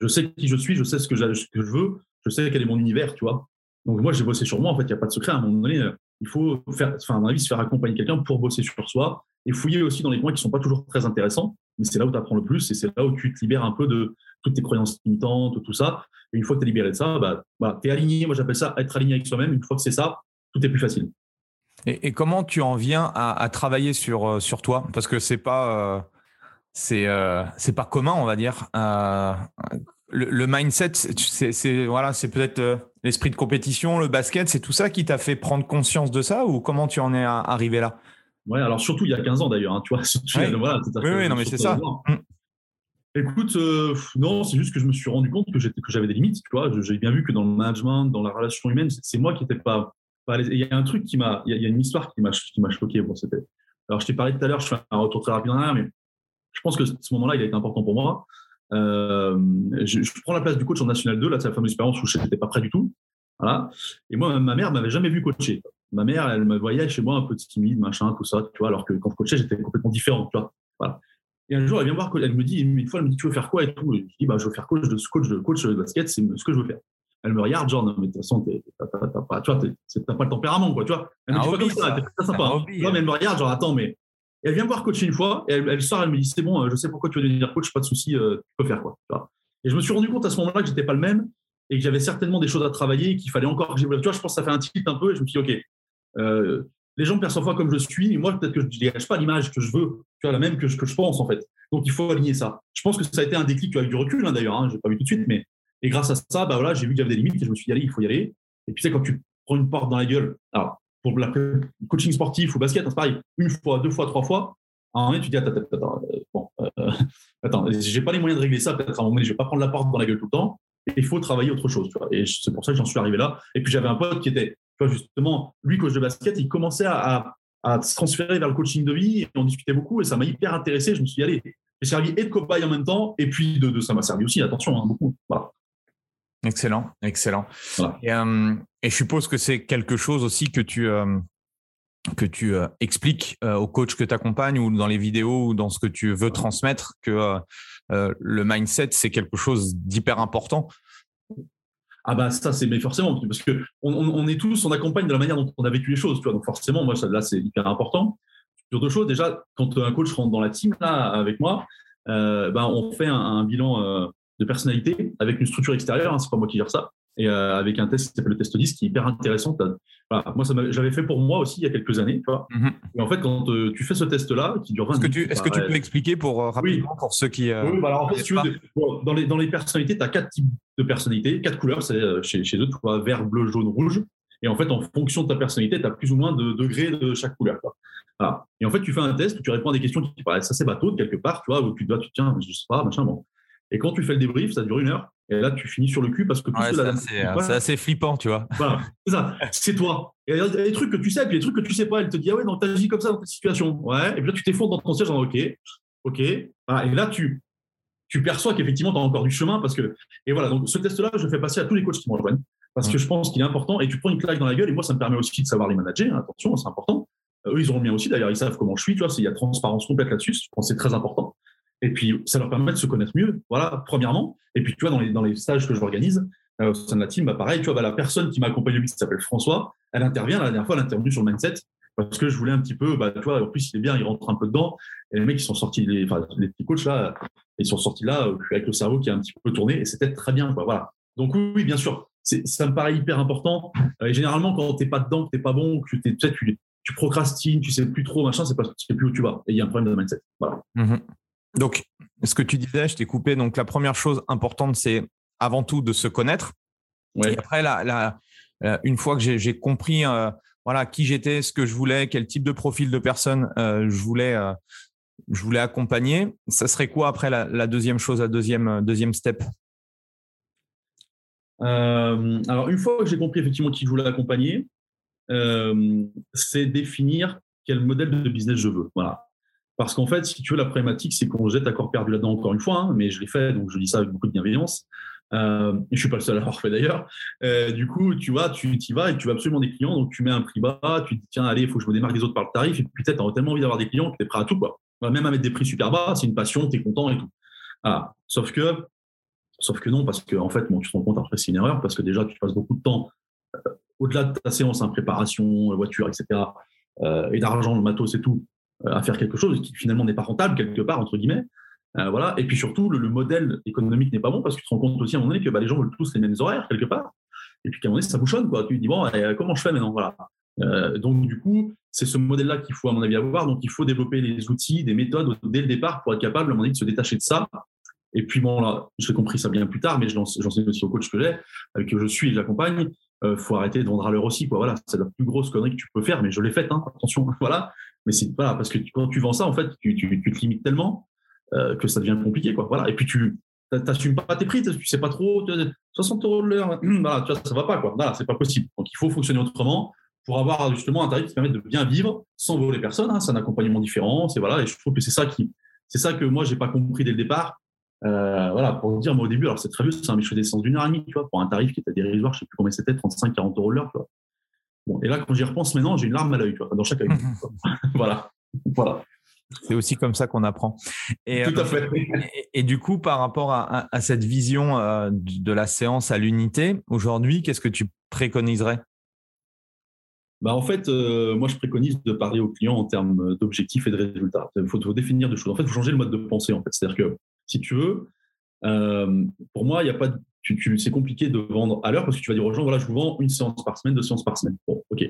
je sais qui je suis, je sais ce que, je veux, je sais quel est mon univers, tu vois. Donc moi, j'ai bossé sur moi, en fait, il n'y a pas de secret. À un moment donné, il faut faire, enfin, à mon avis, se faire accompagner quelqu'un pour bosser sur soi et fouiller aussi dans les points qui ne sont pas toujours très intéressants, mais c'est là où tu apprends le plus et c'est là où tu te libères un peu de toutes tes croyances limitantes, tout ça. Et une fois que tu es libéré de ça, bah, tu es aligné. Moi, j'appelle ça être aligné avec soi-même. Une fois que c'est ça, tout est plus facile. Et, comment tu en viens à, travailler sur, euh, sur toi? Parce que c'est pas. Euh, c'est pas commun, on va dire le, mindset, c'est voilà, c'est peut-être euh, l'esprit de compétition, le basket, c'est tout ça qui t'a fait prendre conscience de ça ou comment tu en es arrivé là? Ouais, alors surtout il y a 15 ans d'ailleurs, hein, tu vois. oui, non, mais c'est ça. Mm. Écoute, euh, non, c'est juste que je me suis rendu compte que j'avais des limites, tu vois. J'ai bien vu que dans le management, dans la relation humaine, c'est moi qui n'étais pas il y a un truc qui m'a, il y a une histoire qui m'a, qui m'a choqué. Bon, c'était. Alors, je t'ai parlé tout à l'heure, je fais un retour très rapide en arrière, mais je pense que ce moment-là, il a été important pour moi. Euh, je, je, prends la place du coach en National 2, là, c'est la fameuse expérience où je n'étais pas prêt du tout. Voilà. Et moi, ma mère m'avait jamais vu coacher. Ma mère, elle me voyait chez moi un peu timide, machin, tout ça, tu vois, alors que quand je coachais, j'étais complètement différent, tu vois. Voilà. Et un jour, elle vient voir, elle me dit, une fois, elle me dit, tu veux faire quoi et tout? Et je dis, bah, je veux faire coach de coach de coach de basket, c'est ce que je veux faire. Elle me regarde, genre, non, mais de toute façon, t'as pas, pas le tempérament, quoi, tu vois. Elle me dit, pas comme ça, t'es pas sympa. Hein. mais elle me regarde, genre, attends, mais. Elle vient me voir coacher une fois, et elle, sort, elle me dit, c'est bon, je sais pourquoi tu veux devenir coach, pas de souci, euh, tu peux faire quoi. Et je me suis rendu compte à ce moment-là que j'étais pas le même et que j'avais certainement des choses à travailler, qu'il fallait encore que Tu vois, je pense que ça fait un titre un peu, et je me suis dit, OK, euh, les gens me perçoivent pas comme je suis, et moi, peut-être que je ne dégage pas l'image que je veux, tu vois, la même que, que je pense, en fait. Donc, il faut aligner ça. Je pense que ça a été un déclic avec du recul, hein, d'ailleurs, hein, je n'ai pas vu tout de suite, mais et grâce à ça, bah voilà, j'ai vu qu'il y avait des limites et je me suis dit, allez, il faut y aller. Et puis, tu sais, quand tu prends une porte dans la gueule, alors, pour le coaching sportif ou basket, hein, c'est pareil, une fois, deux fois, trois fois, à un moment tu dis, attends, attends, euh, euh, attends, j'ai pas les moyens de régler ça, peut-être à un moment donné, je vais pas prendre la porte dans la gueule tout le temps. Il faut travailler autre chose. Et c'est pour ça que j'en suis arrivé là. Et puis, j'avais un pote qui était, justement, lui, coach de basket, il commençait à, se transférer vers le coaching de vie et on discutait beaucoup et ça m'a hyper intéressé. Je me suis dit, allez, j'ai servi et de cobaye en même temps, et puis ça m'a servi aussi, attention, hein, beaucoup. Excellent, excellent. Euh, et, je suppose que c'est quelque chose aussi que tu, euh, que tu euh, expliques aux coachs que tu accompagnes ou dans les vidéos ou dans ce que tu veux transmettre, que le mindset, c'est quelque chose d'hyper important. Ah bah ça c'est mais forcément parce que on, est tous on accompagne de la manière dont on a vécu les choses tu vois donc forcément moi ça, là c'est hyper important sur deux choses. Déjà, quand un coach rentre dans la team là, avec moi, ben, on fait un, bilan de personnalité avec une structure extérieure. Hein, c'est pas moi qui gère ça. Et euh, avec un test qui s'appelle le test 10 qui est hyper intéressant. Voilà, moi, j'avais fait pour moi aussi il y a quelques années. Tu vois. Mm-hmm. Et en fait, quand tu fais ce test-là, qui dure 20 Est-ce que tu, est-ce que tu peux expliquer pour rapidement pour ceux qui. oui, bah alors en fait, tu veux, dans, les, dans les personnalités, tu as quatre types de personnalités, quatre couleurs c'est chez, chez eux, tu vois, vert, bleu, jaune, rouge. Et en fait, en fonction de ta personnalité, tu as plus ou moins de degrés de chaque couleur. Quoi. Et en fait, tu fais un test où tu réponds à des questions qui paraissent assez bateau de quelque part, tu vois, où tu dois, tu tiens, je sais pas, machin, bon. Et quand tu fais le débrief, ça dure une heure. Et là, tu finis sur le cul parce que tout c'est assez, flippant, tu vois. Voilà, c'est ça. C'est toi. Et il y a des trucs que tu sais, et puis des trucs que tu sais pas. Elle te dit, ah ouais, non, t'as agi comme ça dans cette situation. Ouais. Et puis là, tu t'effondres dans ton siège en OK. OK. Et là, tu, tu perçois qu'effectivement, tu as encore du chemin parce que. Et voilà, donc ce test-là, je le fais passer à tous les coachs qui me rejoignent parce que je pense qu'il est important. Et tu prends une claque dans la gueule. Et moi, ça me permet aussi de savoir les manager. Attention, c'est important. Euh, eux, ils ont le mien aussi. D'ailleurs, ils savent comment je suis. Tu vois, il y a transparence complète là-dessus. Je pense que c'est très important. Et puis, ça leur permet de se connaître mieux. Voilà, premièrement. Et puis, tu vois, dans les, dans les stages que j'organise, euh, au sein de la team, bah, pareil, tu vois, bah, la personne qui m'a accompagné, qui s'appelle François, elle intervient. La dernière fois, elle intervenu sur le mindset parce que je voulais un petit peu, bah, tu vois, en plus, il est bien, il rentre un peu dedans. Et les mecs, ils sont sortis, les, enfin, les petits coachs là, ils sont sortis là euh, avec le cerveau qui a un petit peu tourné et c'était très bien, quoi. Voilà. Donc, oui, bien sûr, ça me paraît hyper important. et généralement, quand tu n'es pas dedans, que tu n'es pas bon, que tu, tu, tu procrastines, tu sais plus trop, machin, c'est parce que tu sais plus où tu vas. Et il y a un problème de mindset. Voilà. Mhm. Donc, ce que tu disais, je t'ai coupé. Donc, la première chose importante, c'est avant tout de se connaître. Et après, la, une fois que j'ai compris euh, voilà, qui j'étais, ce que je voulais, quel type de profil de personne euh, je, voulais, euh, je voulais accompagner, ça serait quoi après la, deuxième chose, la deuxième, deuxième step? Alors, une fois que j'ai compris effectivement qui je voulais accompagner, euh, c'est définir quel modèle de business je veux. Voilà. Parce qu'en fait, si tu veux, la problématique, c'est qu'on jette à corps perdu là-dedans encore une fois, hein, mais je l'ai fait, donc je dis ça avec beaucoup de bienveillance. Euh, je suis pas le seul à l'avoir fait d'ailleurs. Euh, du coup, tu vois, tu y vas et tu vas absolument des clients, donc tu mets un prix bas, tu te dis tiens, allez, il faut que je me démarque des autres par le tarif, et puis peut-être tu tellement envie d'avoir des clients que tu es prêt à tout, quoi. Même à mettre des prix super bas, c'est une passion, tu es content et tout. Ah, sauf que, sauf que non, parce que en fait, bon, tu te rends compte après, c'est une erreur, parce que déjà, tu passes beaucoup de temps au-delà de ta séance, en hein, préparation, voiture, etc., euh, et d'argent, le matos et tout, euh, à faire quelque chose qui finalement n'est pas rentable quelque part, entre guillemets. Euh, voilà. Et puis surtout, le, modèle économique n'est pas bon parce que tu te rends compte aussi à un moment donné que bah, les gens veulent tous les mêmes horaires quelque part. Et puis qu'à un moment donné, ça bouchonne. Quoi. Tu te dis, bon, comment je fais maintenant? Voilà. Donc, du coup, c'est ce modèle-là qu'il faut, à mon avis, avoir. Donc, il faut développer les outils, des méthodes dès le départ pour être capable, à moment donné, de se détacher de ça. Et puis, bon, là, j'ai compris ça bien plus tard, mais j'en sais aussi au coach que j'ai, avec qui je suis et j'accompagne. Euh, faut arrêter de vendre à l'heure aussi. Quoi. Voilà, c'est la plus grosse connerie que tu peux faire, mais je l'ai faite, hein, attention. voilà. Mais c'est pas parce que quand tu vends ça, en fait, tu, te limites tellement euh, que ça devient compliqué. Quoi. Voilà. Et puis tu n'assumes pas tes prix, tu sais pas trop, 60 euros de l'heure, voilà, tu vois, ça va pas. Quoi. Voilà, c'est pas possible. Donc il faut fonctionner autrement. pour avoir justement un tarif qui permet de bien vivre sans voler personne. Hein. C'est un accompagnement différent. Voilà, et je trouve que c'est ça qui, ça que moi j'ai pas compris dès le départ. Euh, voilà, pour dire, moi au début, alors c'est très vieux, c'est un méchant d'essence d'une heure et demie, tu vois, pour un tarif qui était dérisoire, je sais plus combien c'était, 35, 40 euros l'heure. Bon, et là, quand j'y repense maintenant, j'ai une larme à l'œil, dans chaque œil. voilà, voilà. C'est aussi comme ça qu'on apprend. Et, Tout à euh, fait. Et, du coup, par rapport à, cette vision euh, de la séance à l'unité, aujourd'hui, qu'est-ce que tu préconiserais? Bah en fait, euh, moi, je préconise de parler aux clients en termes d'objectifs et de résultats. Il faut, définir des choses. En fait, il faut changer le mode de pensée. En fait, c'est-à-dire que si tu veux, pour moi, il y a pas, c'est compliqué de vendre à l'heure parce que tu vas dire aux gens, voilà, je vous vends une séance par semaine, deux séances par semaine. Bon, ok.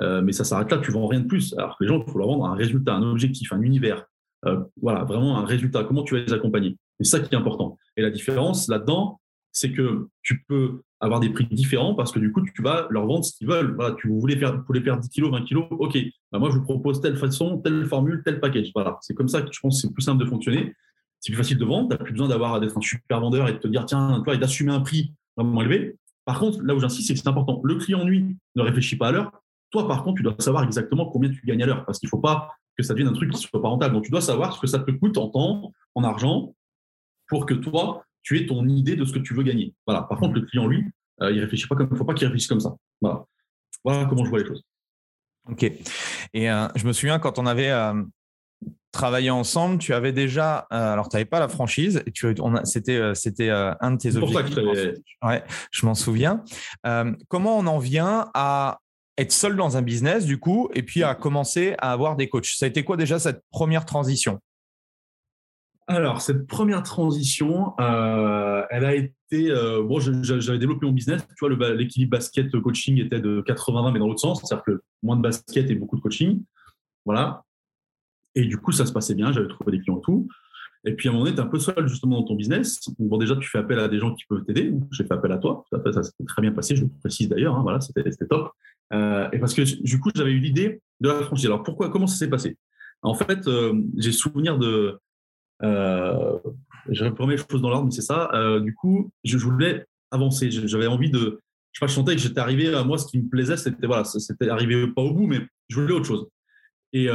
Euh, mais ça s'arrête là, tu vends rien de plus. Alors que les gens, il faut leur vendre un résultat, un objectif, un univers. Euh, voilà, vraiment un résultat. Comment tu vas les accompagner? C'est ça qui est important. Et la différence là-dedans, c'est que tu peux avoir des prix différents parce que du coup, tu vas leur vendre ce qu'ils veulent. Voilà, tu voulais perdre 10 kilos, 20 kilos, ok. Bah, moi, je vous propose telle façon, telle formule, tel package. Voilà, c'est comme ça que je pense que c'est plus simple de fonctionner. C'est plus facile de vendre. Tu n'as plus besoin d'avoir d'être un super vendeur et de te dire tiens, toi, et d'assumer un prix vraiment élevé. Par contre, là où j'insiste, c'est que c'est important. Le client, lui, ne réfléchit pas à l'heure. Toi, par contre, tu dois savoir exactement combien tu gagnes à l'heure parce qu'il ne faut pas que ça devienne un truc qui ne soit pas rentable. Donc, tu dois savoir ce que ça te coûte en temps, en argent, pour que toi, tu aies ton idée de ce que tu veux gagner. Voilà. Par contre, le client, lui, euh, il réfléchit pas comme, il ne faut pas qu'il réfléchisse comme ça. Voilà. Voilà comment je vois les choses. Ok. Et euh, je me souviens quand on avait euh, travaillé ensemble, tu avais déjà, alors tu n'avais pas la franchise, c'était c'était un de tes objectifs. Ouais, je m'en souviens. comment on en vient à être seul dans un business, du coup, et puis à commencer à avoir des coachs? Ça a été quoi déjà cette première transition? Alors, cette première transition, euh, elle a été. Euh, bon, j'avais développé mon business. Tu vois, l'équilibre basket-coaching était de 80-20, mais dans l'autre sens, c'est-à-dire que moins de basket et beaucoup de coaching. Voilà. Et du coup, ça se passait bien. J'avais trouvé des clients et tout. Et puis à un moment donné, tu es un peu seul justement dans ton business. Bon, déjà, tu fais appel à des gens qui peuvent t'aider. J'ai fait appel à toi. Ça, s'est très bien passé, je le précise d'ailleurs. Hein, voilà, c'était top. Euh, et parce que du coup, j'avais eu l'idée de la franchise. Alors pourquoi Comment ça s'est passé? En fait, euh, j'ai souvenir de. Euh, je remets les choses dans l'ordre, mais c'est ça. Euh, du coup, je, voulais avancer. J'avais envie de. Je sais pas, je sentais que j'étais arrivé à moi. Ce qui me plaisait, c'était voilà, c'était arrivé pas au bout, mais je voulais autre chose. Et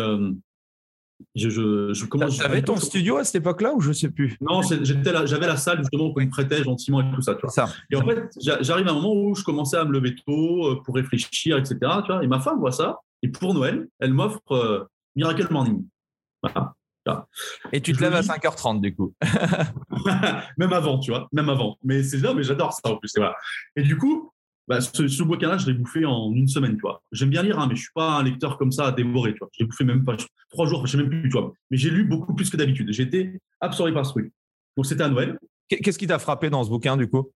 je, je, je avais ton studio à cette époque-là ou je sais plus? Non, j'avais la salle justement qu'on me prêtait gentiment et tout ça, tu vois. Et en fait, j'arrive à un moment où je commençais à me lever tôt euh, pour réfléchir, etc. Tu vois, et ma femme voit ça. Et pour Noël, elle m'offre euh, Miracle Morning. Voilà. Et tu te lèves à 5h30 du coup. même avant, tu vois, même avant. Mais c'est bien, mais j'adore ça en plus. Voilà. Et du coup, bah, ce, bouquin-là, je l'ai bouffé en une semaine, tu vois. J'aime bien lire, hein, mais je suis pas un lecteur comme ça à dévorer, tu vois. J'ai bouffé même pas trois jours, je sais même plus, tu vois. Mais j'ai lu beaucoup plus que d'habitude. J'ai été absorbé par ce truc. Donc c'était à Noël. Qu'est-ce qui t'a frappé dans ce bouquin, du coup?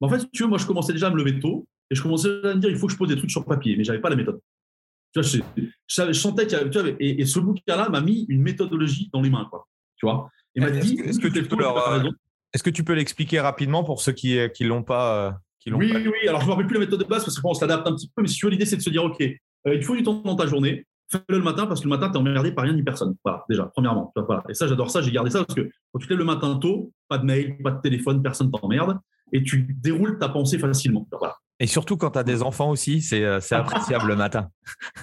En fait, tu vois, moi, je commençais déjà à me lever tôt et je commençais à me dire, il faut que je pose des trucs sur papier, mais j'avais pas la méthode. Tu vois, je, sentais qu'il y avait, tu vois, et, ce bouquin-là m'a mis une méthodologie dans les mains, quoi. Tu vois? Et m'a dit, est-ce que, tu peux est-ce que tu peux l'expliquer rapidement pour ceux qui ne l'ont pas oui, oui, oui. Alors, je ne me rappelle plus la méthode de base parce qu'on s'adapte un petit peu. Mais si tu veux, l'idée, c'est de se dire, OK, euh, il faut du temps dans ta journée. Fais-le le matin parce que le matin, tu es emmerdé par rien ni personne. Voilà, déjà, premièrement. Voilà. Et ça, j'adore ça. J'ai gardé ça parce que quand tu te lèves le matin tôt, pas de mail, pas de téléphone, personne t'emmerde et tu déroules ta pensée facilement. Voilà. Et surtout quand tu as des enfants aussi, c'est euh, appréciable le matin.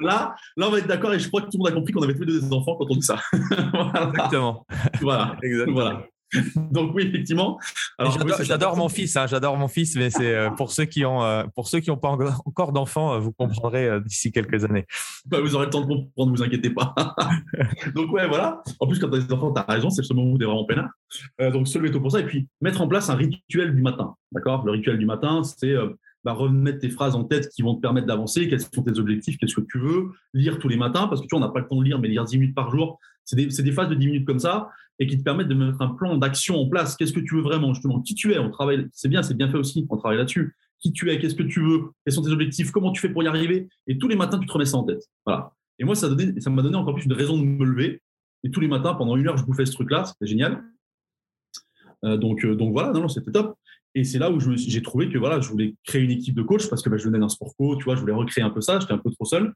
là, là, on va être d'accord et je crois que tout le monde a compris qu'on avait tous les deux des enfants quand on dit ça. Exactement. Voilà. Exactement. Voilà. Donc oui, effectivement. J'adore mon fils, hein, j'adore mon fils, mais c'est euh, pour ceux qui ont euh, pour ceux qui n'ont pas encore d'enfants, euh, vous comprendrez d'ici quelques années. Bah, vous aurez le temps de comprendre, ne vous inquiétez pas. donc ouais, voilà. En plus, quand tu as des enfants, tu as raison, c'est le moment où tu es vraiment peinard. donc se lever tôt pour ça et puis mettre en place un rituel du matin. D'accord? Le rituel du matin, c'est bah, remettre tes phrases en tête qui vont te permettre d'avancer, quels sont tes objectifs, qu'est-ce que tu veux, lire tous les matins, parce que tu vois, on n'a pas le temps de lire, mais lire 10 minutes par jour, c'est des, des, phases de 10 minutes comme ça, et qui te permettent de mettre un plan d'action en place. Qu'est-ce que tu veux vraiment, justement? Qui tu es? On travaille, c'est bien, c'est bien fait aussi, on travaille là-dessus. Qui tu es? Qu'est-ce que tu veux? Quels sont tes objectifs? Comment tu fais pour y arriver? Et tous les matins, tu te remets ça en tête. Voilà. Et moi, ça m'a donné, encore plus une raison de me lever. Et tous les matins, pendant une heure, je bouffais ce truc-là. C'était génial. Euh, donc, euh, donc voilà, non, c'était top. Et c'est là où j'ai trouvé que voilà, je voulais créer une équipe de coach parce que bah, je venais d'un sport co, tu vois, je voulais recréer un peu ça, j'étais un peu trop seul.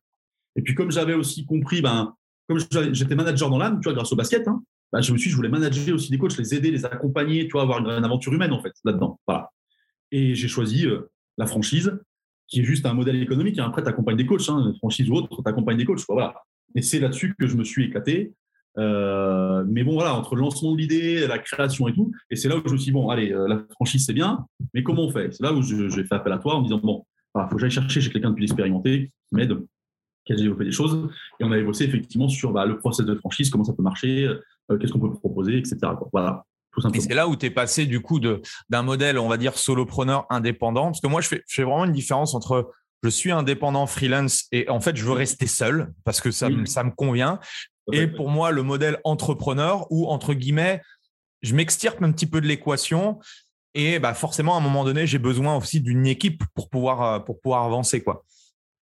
Et puis comme j'avais aussi compris, ben, comme j'étais manager dans l'âme, tu vois, grâce au basket, hein, ben, je me suis, je voulais manager aussi des coachs, les aider, les accompagner, tu avoir une, aventure humaine en fait là-dedans. Voilà. Et j'ai choisi euh, la franchise qui est juste un modèle économique. Et après, tu accompagnes des coachs, hein, franchise ou autre, tu accompagnes des coachs. Voilà. Et c'est là-dessus que je me suis éclaté. Euh, mais bon, voilà, entre le lancement de l'idée, la création et tout, et c'est là où je me suis dit, bon, allez, euh, la franchise, c'est bien, mais comment on fait? C'est là où j'ai fait appel à toi en me disant, bon, il faut que j'aille chercher chez quelqu'un de plus expérimenté qui m'aide, qui a développé des choses. Et on avait bossé effectivement sur bah, le process de franchise, comment ça peut marcher, qu'est-ce qu'on peut proposer, etc. Voilà. Et c'est là où tu es passé du coup d'un modèle, on va dire, solopreneur indépendant. Parce que moi, je fais, je fais vraiment une différence entre je suis indépendant freelance et en fait, je veux rester seul parce que ça, ça me convient. Et pour moi, le modèle entrepreneur où, entre guillemets, je m'extirpe un petit peu de l'équation et bah, forcément, à un moment donné, j'ai besoin aussi d'une équipe pour pouvoir, euh, pour pouvoir avancer. Quoi.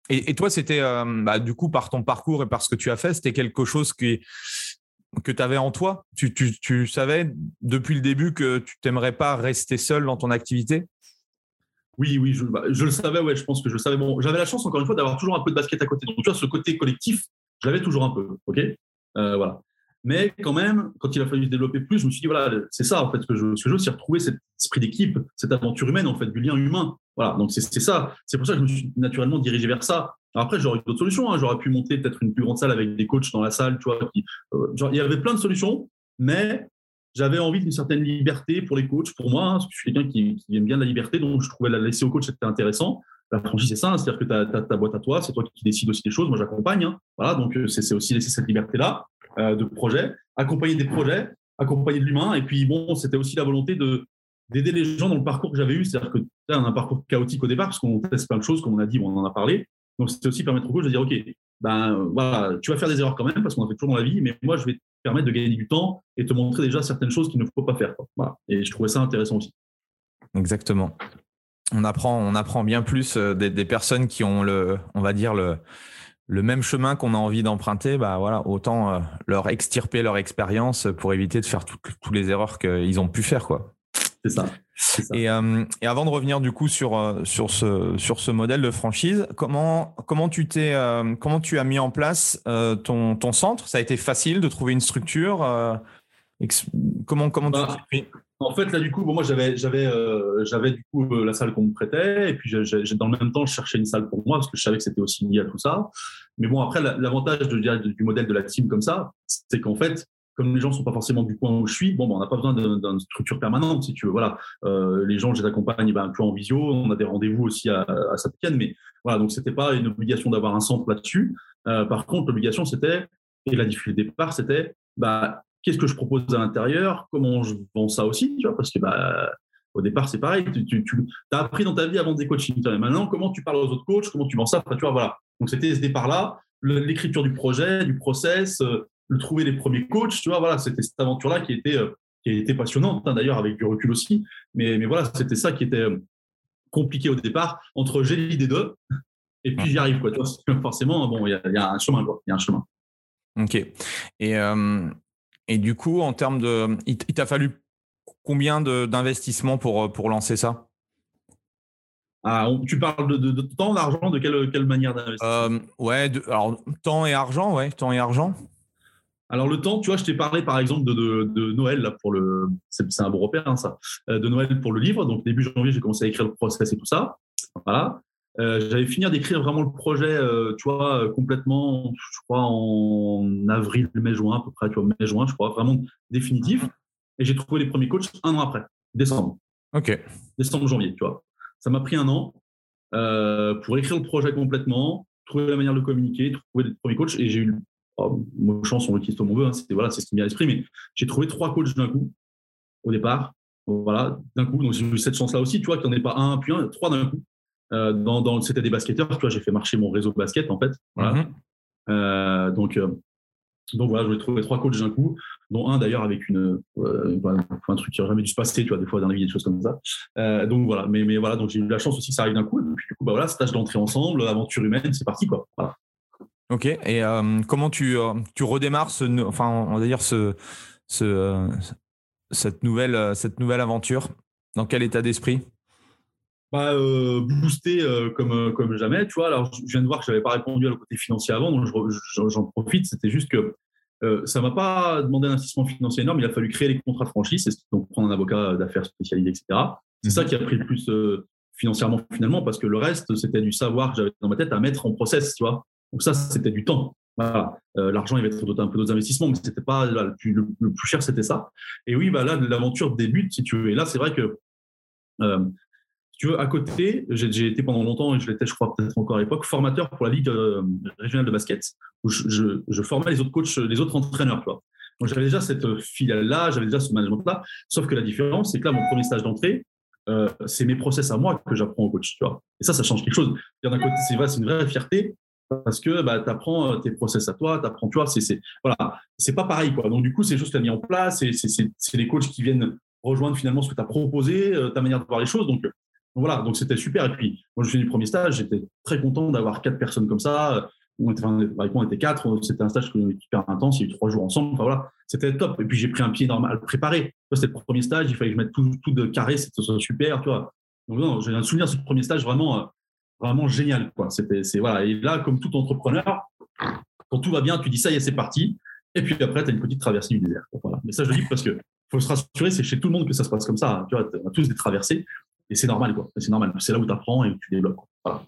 Et, toi, c'était euh, bah, du coup, par ton parcours et par ce que tu as fait, c'était quelque chose qui, que tu avais en toi tu, tu, tu, savais depuis le début que tu t'aimerais pas rester seul dans ton activité? Oui, oui, je, bah, je, le savais, ouais, je pense que je le savais. Bon, j'avais la chance, encore une fois, d'avoir toujours un peu de basket à côté. Donc, tu vois, ce côté collectif, j'avais toujours un peu, ok? Euh, Voilà. Mais quand même, quand il a fallu se développer plus, je me suis dit, voilà, c'est ça, en fait, ce que je, ce que je veux, c'est retrouver cet esprit d'équipe, cette aventure humaine, en fait, du lien humain. Voilà, donc c'est ça. C'est pour ça que je me suis naturellement dirigé vers ça. Après, j'aurais eu d'autres solutions. Hein. J'aurais pu monter peut-être une plus grande salle avec des coachs dans la salle, tu vois. Euh, il y avait plein de solutions, mais j'avais envie d'une certaine liberté pour les coachs, pour moi, hein, parce que je suis quelqu'un qui, qui, aime bien la liberté, donc je trouvais la laisser aux coachs, c'était intéressant. La franchise, c'est ça, hein, c'est-à-dire que tu as, ta boîte à toi, c'est toi qui décides aussi des choses, moi j'accompagne. Voilà, donc euh, c'est aussi laisser cette liberté-là euh, de projet, accompagner des projets, accompagner de l'humain, et puis bon, c'était aussi la volonté de d'aider les gens dans le parcours que j'avais eu, c'est-à-dire que tu as un parcours chaotique au départ, parce qu'on teste plein de choses, comme on a dit, on en a parlé. Donc c'était aussi permettre aux coachs de dire, OK, ben voilà, tu vas faire des erreurs quand même, parce qu'on en fait toujours dans la vie, mais moi je vais te permettre de gagner du temps et te montrer déjà certaines choses qu'il ne faut pas faire. Voilà. Et je trouvais ça intéressant aussi. Exactement. On apprend, on apprend bien plus euh, des, personnes qui ont le, on va dire le, le même chemin qu'on a envie d'emprunter, bah voilà, autant euh, leur extirper leur expérience pour éviter de faire toutes les erreurs qu'ils ont pu faire, quoi. C'est ça. Et, euh, et, avant de revenir du coup sur euh, sur ce sur ce modèle de franchise, comment comment tu t'es euh, comment tu as mis en place ton ton centre? Ça a été facile de trouver une structure. comment comment tu bah, En fait, là du coup, bon, moi j'avais j'avais j'avais du coup la salle qu'on me prêtait et puis j'ai dans le même temps je cherchais une salle pour moi parce que je savais que c'était aussi lié à tout ça. Mais bon, après l'avantage du modèle de la team comme ça, c'est qu'en fait comme les gens sont pas forcément du coin où je suis, bon, ben, on n'a pas besoin d'une structure permanente, si tu veux. Voilà, euh, les gens, je les accompagne ben, un peu en visio. On a des rendez-vous aussi à, à Saint-Étienne, mais voilà, donc c'était pas une obligation d'avoir un centre là-dessus. Euh, par contre, l'obligation, c'était et la difficulté de départ, c'était bah, qu'est-ce que je propose à l'intérieur, comment je vends ça aussi, tu vois, parce que bah, au départ, c'est pareil. Tu as appris dans ta vie avant des coachings. Maintenant, comment tu parles aux autres coachs, comment tu vends ça, tu vois, voilà. Donc c'était ce départ-là, l'écriture du projet, du process, euh, le trouver les premiers coachs, tu vois, voilà, c'était cette aventure-là qui était, euh, qui était passionnante, hein, d'ailleurs, avec du recul aussi. Mais, mais voilà, c'était ça qui était euh, compliqué au départ, entre j'ai l'idée d'eux, et puis j'y arrive, quoi. Tu vois, forcément, bon, il y, a un chemin, quoi. Il y a un chemin. Ok. Et, euh, et du coup, en termes de. Il, t'a fallu combien d'investissements pour, pour lancer ça? Ah, tu parles de, de, temps, d'argent, de quelle, quelle manière d'investir? Ouais, alors temps et argent, ouais, temps et argent. Alors le temps, tu vois, je t'ai parlé par exemple de, Noël là pour le, c'est un bon repère hein, ça, euh, de Noël pour le livre. Donc début janvier, j'ai commencé à écrire le process et tout ça. Voilà. Euh, j'avais fini d'écrire vraiment le projet, euh, tu vois, complètement, je crois en avril, mai, juin à peu près, tu vois, mai, juin, je crois, vraiment définitif. Et j'ai trouvé les premiers coachs un an après, décembre. Ok. Décembre, janvier, tu vois. Ça m'a pris un an pour écrire le projet complètement, trouver la manière de communiquer, trouver les premiers coachs, et j'ai eu oh, chance, on le comme on veut, hein, c'était voilà, c'est ce qui m'est à l'esprit, mais j'ai trouvé trois coachs d'un coup au départ. Voilà, d'un coup, donc j'ai eu cette chance-là aussi, tu vois, qu'il n'y en ait pas un, puis un, trois d'un coup. Euh, dans, dans c'était des basketteurs, tu vois, j'ai fait marcher mon réseau de basket en fait. Voilà. Mm-hmm. Euh, donc, euh, donc voilà, j'ai trouvé trois coachs d'un coup, dont un d'ailleurs avec une, un truc qui n'aurait jamais dû se passer, tu vois, des fois dans la vie, des choses comme ça. donc voilà, mais, mais voilà, donc j'ai eu la chance aussi que ça arrive d'un coup. Et puis du coup, bah voilà, stage d'entrée ensemble, aventure humaine, c'est parti quoi. Voilà. Ok. Et euh, comment tu, euh, tu redémarres ce, enfin, on va dire ce, ce, euh, cette, nouvelle, cette nouvelle aventure? Dans quel état d'esprit? Bah, boosté comme, comme jamais, tu vois. Alors, je viens de voir que je n'avais pas répondu à le côté financier avant, donc j'en profite. C'était juste que ça ne m'a pas demandé un investissement financier énorme. Il a fallu créer les contrats de franchise, donc prendre un avocat d'affaires spécialisé, etc. C'est ça mmh qui a pris le plus financièrement finalement, parce que le reste, c'était du savoir que j'avais dans ma tête à mettre en process, tu vois. Donc ça, c'était du temps. Euh, L'argent, il va être un peu d'autres investissements, mais c'était pas le, plus, le, plus cher, c'était ça. Et oui, bah là, l'aventure débute, si tu veux. Et là, c'est vrai que, euh, si tu veux, à côté, j'ai été pendant longtemps, et je l'étais, je crois, peut-être encore à l'époque, formateur pour la Ligue euh, régionale de basket, où je, formais les autres coachs, les autres entraîneurs. Donc j'avais déjà cette filiale-là, j'avais déjà ce management-là, sauf que la différence, c'est que là, mon premier stage d'entrée, c'est mes process à moi que j'apprends au coach, tu vois. Et ça, ça change quelque chose. D'un côté, c'est c'est une vraie fierté, parce que bah, tu apprends euh, tes process à toi, tu apprends, tu vois, c'est voilà, pas pareil quoi. Donc du coup, c'est juste que tu as mis en place, c'est les coachs qui viennent rejoindre finalement ce que tu as proposé, euh, ta manière de voir les choses. Donc, voilà, donc c'était super. Et puis moi, je fais du premier stage, j'étais très content d'avoir quatre personnes comme ça. On était, on était quatre, c'était un stage hyper intense, il y a eu trois jours ensemble. Enfin voilà, c'était top. Et puis j'ai pris un pied normal préparé. C'était le premier stage, il fallait que je mette tout, de carré, c'était super. Donc j'ai un souvenir de ce premier stage vraiment euh, vraiment génial. Quoi. Voilà. Et là, comme tout entrepreneur, quand tout va bien, tu dis ça y est, c'est parti. Et puis après, tu as une petite traversée du désert. Voilà. Mais ça, je le dis parce que faut se rassurer, c'est chez tout le monde que ça se passe comme ça. Tu vois, on a tous des traversées. Et c'est normal, quoi. C'est normal. C'est là où tu apprends et où tu développes. Voilà.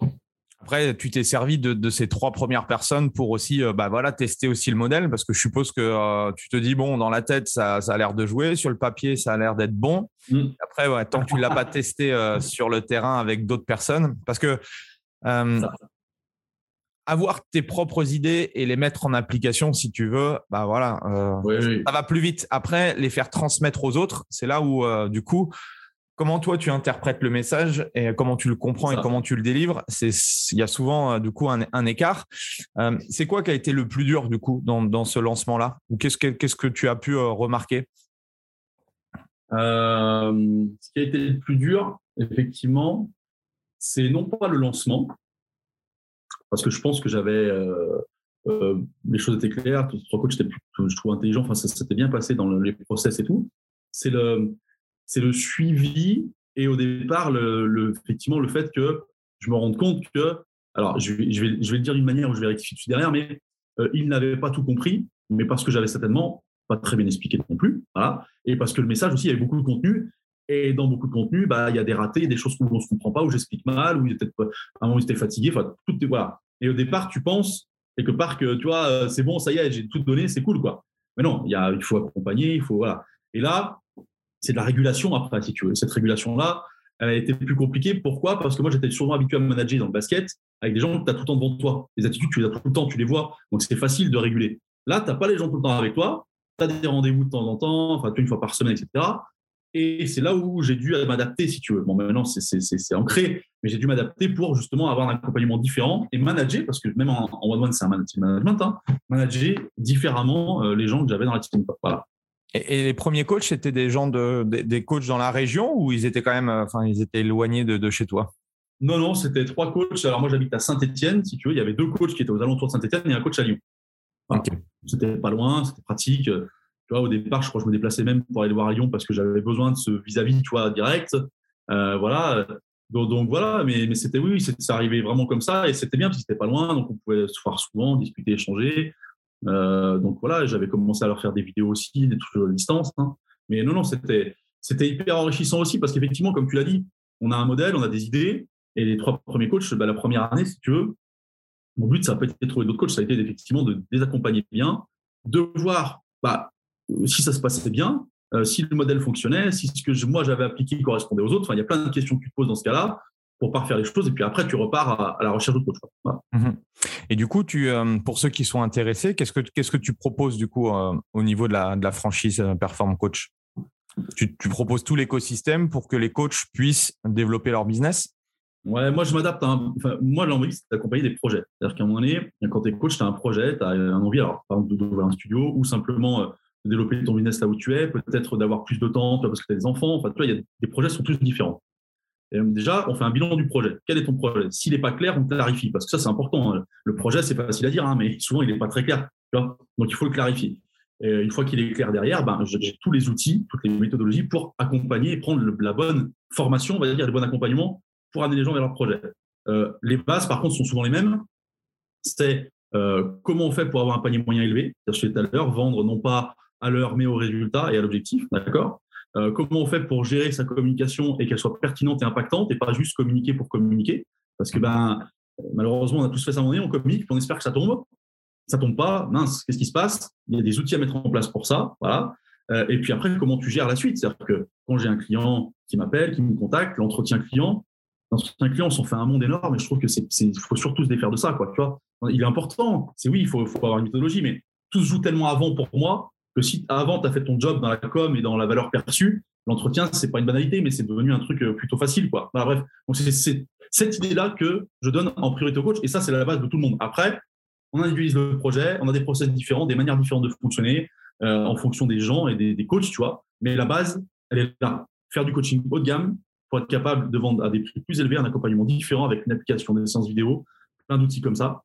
Après, tu t'es servi de, de, ces trois premières personnes pour aussi euh, bah, voilà, tester aussi le modèle, parce que je suppose que euh, tu te dis, bon, dans la tête, ça, ça a l'air de jouer, sur le papier, ça a l'air d'être bon. Mm. Après, ouais, tant que tu ne l'as pas testé euh, sur le terrain avec d'autres personnes, parce que avoir tes propres idées et les mettre en application, si tu veux, bah voilà, ça va plus vite. Après, les faire transmettre aux autres, c'est là où, du coup, comment toi tu interprètes le message et comment tu le comprends et comment tu le délivres, c'est il y a souvent euh, du coup un, écart. Euh, c'est quoi qui a été le plus dur du coup dans, ce lancement-là? Ou qu'est-ce que qu'est-ce que tu as pu euh, remarquer? Ce qui a été le plus dur, effectivement, c'est non pas le lancement, parce que je pense que j'avais les choses étaient claires, trois coachs je trouve intelligent, enfin ça s'était bien passé dans les process et tout. C'est le c'est le suivi et au départ, le, effectivement, le fait que je me rende compte que, alors je je vais, je vais le dire d'une manière où je vais rectifier tout derrière, mais euh, il n'avait pas tout compris, mais parce que j'avais certainement pas très bien expliqué non plus, voilà, et parce que le message aussi, il y avait beaucoup de contenu, et dans beaucoup de contenu, bah, il y a des ratés, des choses où on ne se comprend pas, où j'explique mal, où il était, à un moment, il était fatigué, enfin, tout, voilà. Et au départ, tu penses quelque part que, tu vois, euh, c'est bon, ça y est, j'ai tout donné, c'est cool, quoi. Mais non, il, y a, il faut accompagner, il faut, voilà. Et là, c'est de la régulation après, si tu veux. Cette régulation-là, elle a été plus compliquée. Pourquoi? Parce que moi, j'étais souvent habitué à manager dans le basket avec des gens que tu as tout le temps devant toi. Les attitudes, tu les as tout le temps, tu les vois. Donc, c'est facile de réguler. Là, tu n'as pas les gens tout le temps avec toi. Tu as des rendez-vous de temps en temps, une fois par semaine, etc. Et c'est là où j'ai dû m'adapter, si tu veux. Bon, maintenant, c'est ancré, mais j'ai dû m'adapter pour justement avoir un accompagnement différent et manager, parce que même en, one-one, c'est un management, hein, manager différemment euh, les gens que j'avais dans la team. Voilà. Et, les premiers coachs, c'était des gens de, des, coachs dans la région ou ils étaient quand même, euh, enfin, ils étaient éloignés de, chez toi? Non, non, c'était trois coachs. Alors moi, j'habite à Saint-Etienne, si tu veux. Il y avait deux coachs qui étaient aux alentours de Saint-Etienne et un coach à Lyon. C'était pas loin, c'était pratique. Tu vois, au départ, je crois que je me déplaçais même pour aller voir Lyon parce que j'avais besoin de ce vis-à-vis, tu vois, direct. Euh, voilà. Donc, voilà, mais, mais c'était oui, ça arrivait vraiment comme ça et c'était bien parce que c'était pas loin, donc on pouvait se voir souvent, discuter, échanger. Euh, donc voilà, j'avais commencé à leur faire des vidéos aussi, des trucs à distance. Hein. Mais non, non, c'était, hyper enrichissant aussi parce qu'effectivement, comme tu l'as dit, on a un modèle, on a des idées. Et les trois premiers coachs, bah, la première année, si tu veux, mon but, ça n'a pas été de trouver d'autres coachs, ça a été effectivement de les accompagner bien, de voir bah, si ça se passait bien, euh, si le modèle fonctionnait, si ce que moi j'avais appliqué correspondait aux autres. Enfin, il y a plein de questions que tu poses dans ce cas-là pour pas faire les choses. Et puis après, tu repars à, la recherche d'autres choses. Mhm. Et du coup, tu, euh, pour ceux qui sont intéressés, qu'est-ce que, qu'est-ce que tu proposes du coup euh, au niveau de la, de la franchise euh, Perform Coach? Tu, tu, proposes tout l'écosystème pour que les coachs puissent développer leur business? Ouais, moi je m'adapte. Enfin, moi, l'envie, c'est d'accompagner des projets. C'est-à-dire qu'à un moment donné, quand tu es coach, tu as un projet, tu as un envie, alors, par exemple, d'ouvrir un studio ou simplement de développer ton business là où tu es, peut-être d'avoir plus de temps parce que tu as des enfants. Enfin, tu vois, y a, les projets sont tous différents. Déjà, on fait un bilan du projet. Quel est ton projet? S'il n'est pas clair, on clarifie. Parce que ça, c'est important. Hein. Le projet, c'est facile à dire, hein, mais souvent, il n'est pas très clair. Donc, il faut le clarifier. Une fois qu'il est clair derrière, ben, j'ai tous les outils, toutes les méthodologies pour accompagner et prendre la bonne formation, on va dire, le bon accompagnement pour amener les gens vers leur projet. Euh, les bases, par contre, sont souvent les mêmes. C'est euh, comment on fait pour avoir un panier moyen élevé? Je disais tout à l'heure, vendre non pas à l'heure, mais au résultat et à l'objectif. D'accord? Comment on fait pour gérer sa communication et qu'elle soit pertinente et impactante et pas juste communiquer pour communiquer? Parce que ben, malheureusement, on a tous fait ça à un moment donné, on communique, on espère que ça tombe. Ça tombe pas, mince, qu'est-ce qui se passe? Il y a des outils à mettre en place pour ça. Voilà. et puis après, comment tu gères la suite? C'est-à-dire que quand j'ai un client qui m'appelle, qui me contacte, l'entretien client, l'entretien client, on s'en fait un monde énorme et je trouve que c'est, faut surtout se défaire de ça, quoi. Tu vois il est important. C'est oui, il faut, faut avoir une méthodologie, mais tout se joue tellement avant pour moi que si avant, tu as fait ton job dans la com et dans la valeur perçue, l'entretien, c'est pas une banalité, mais c'est devenu un truc euh, plutôt facile. Quoi. bref, c'est cette idée-là que je donne en priorité au coach, et ça, c'est la base de tout le monde. Après, on individualise le projet, on a des process différents, des manières différentes de fonctionner euh, en fonction des gens et des, des, coachs, tu vois. Mais la base, elle est là. Faire du coaching haut de gamme pour être capable de vendre à des prix plus élevés un accompagnement différent avec une application, des séances vidéo, plein d'outils comme ça.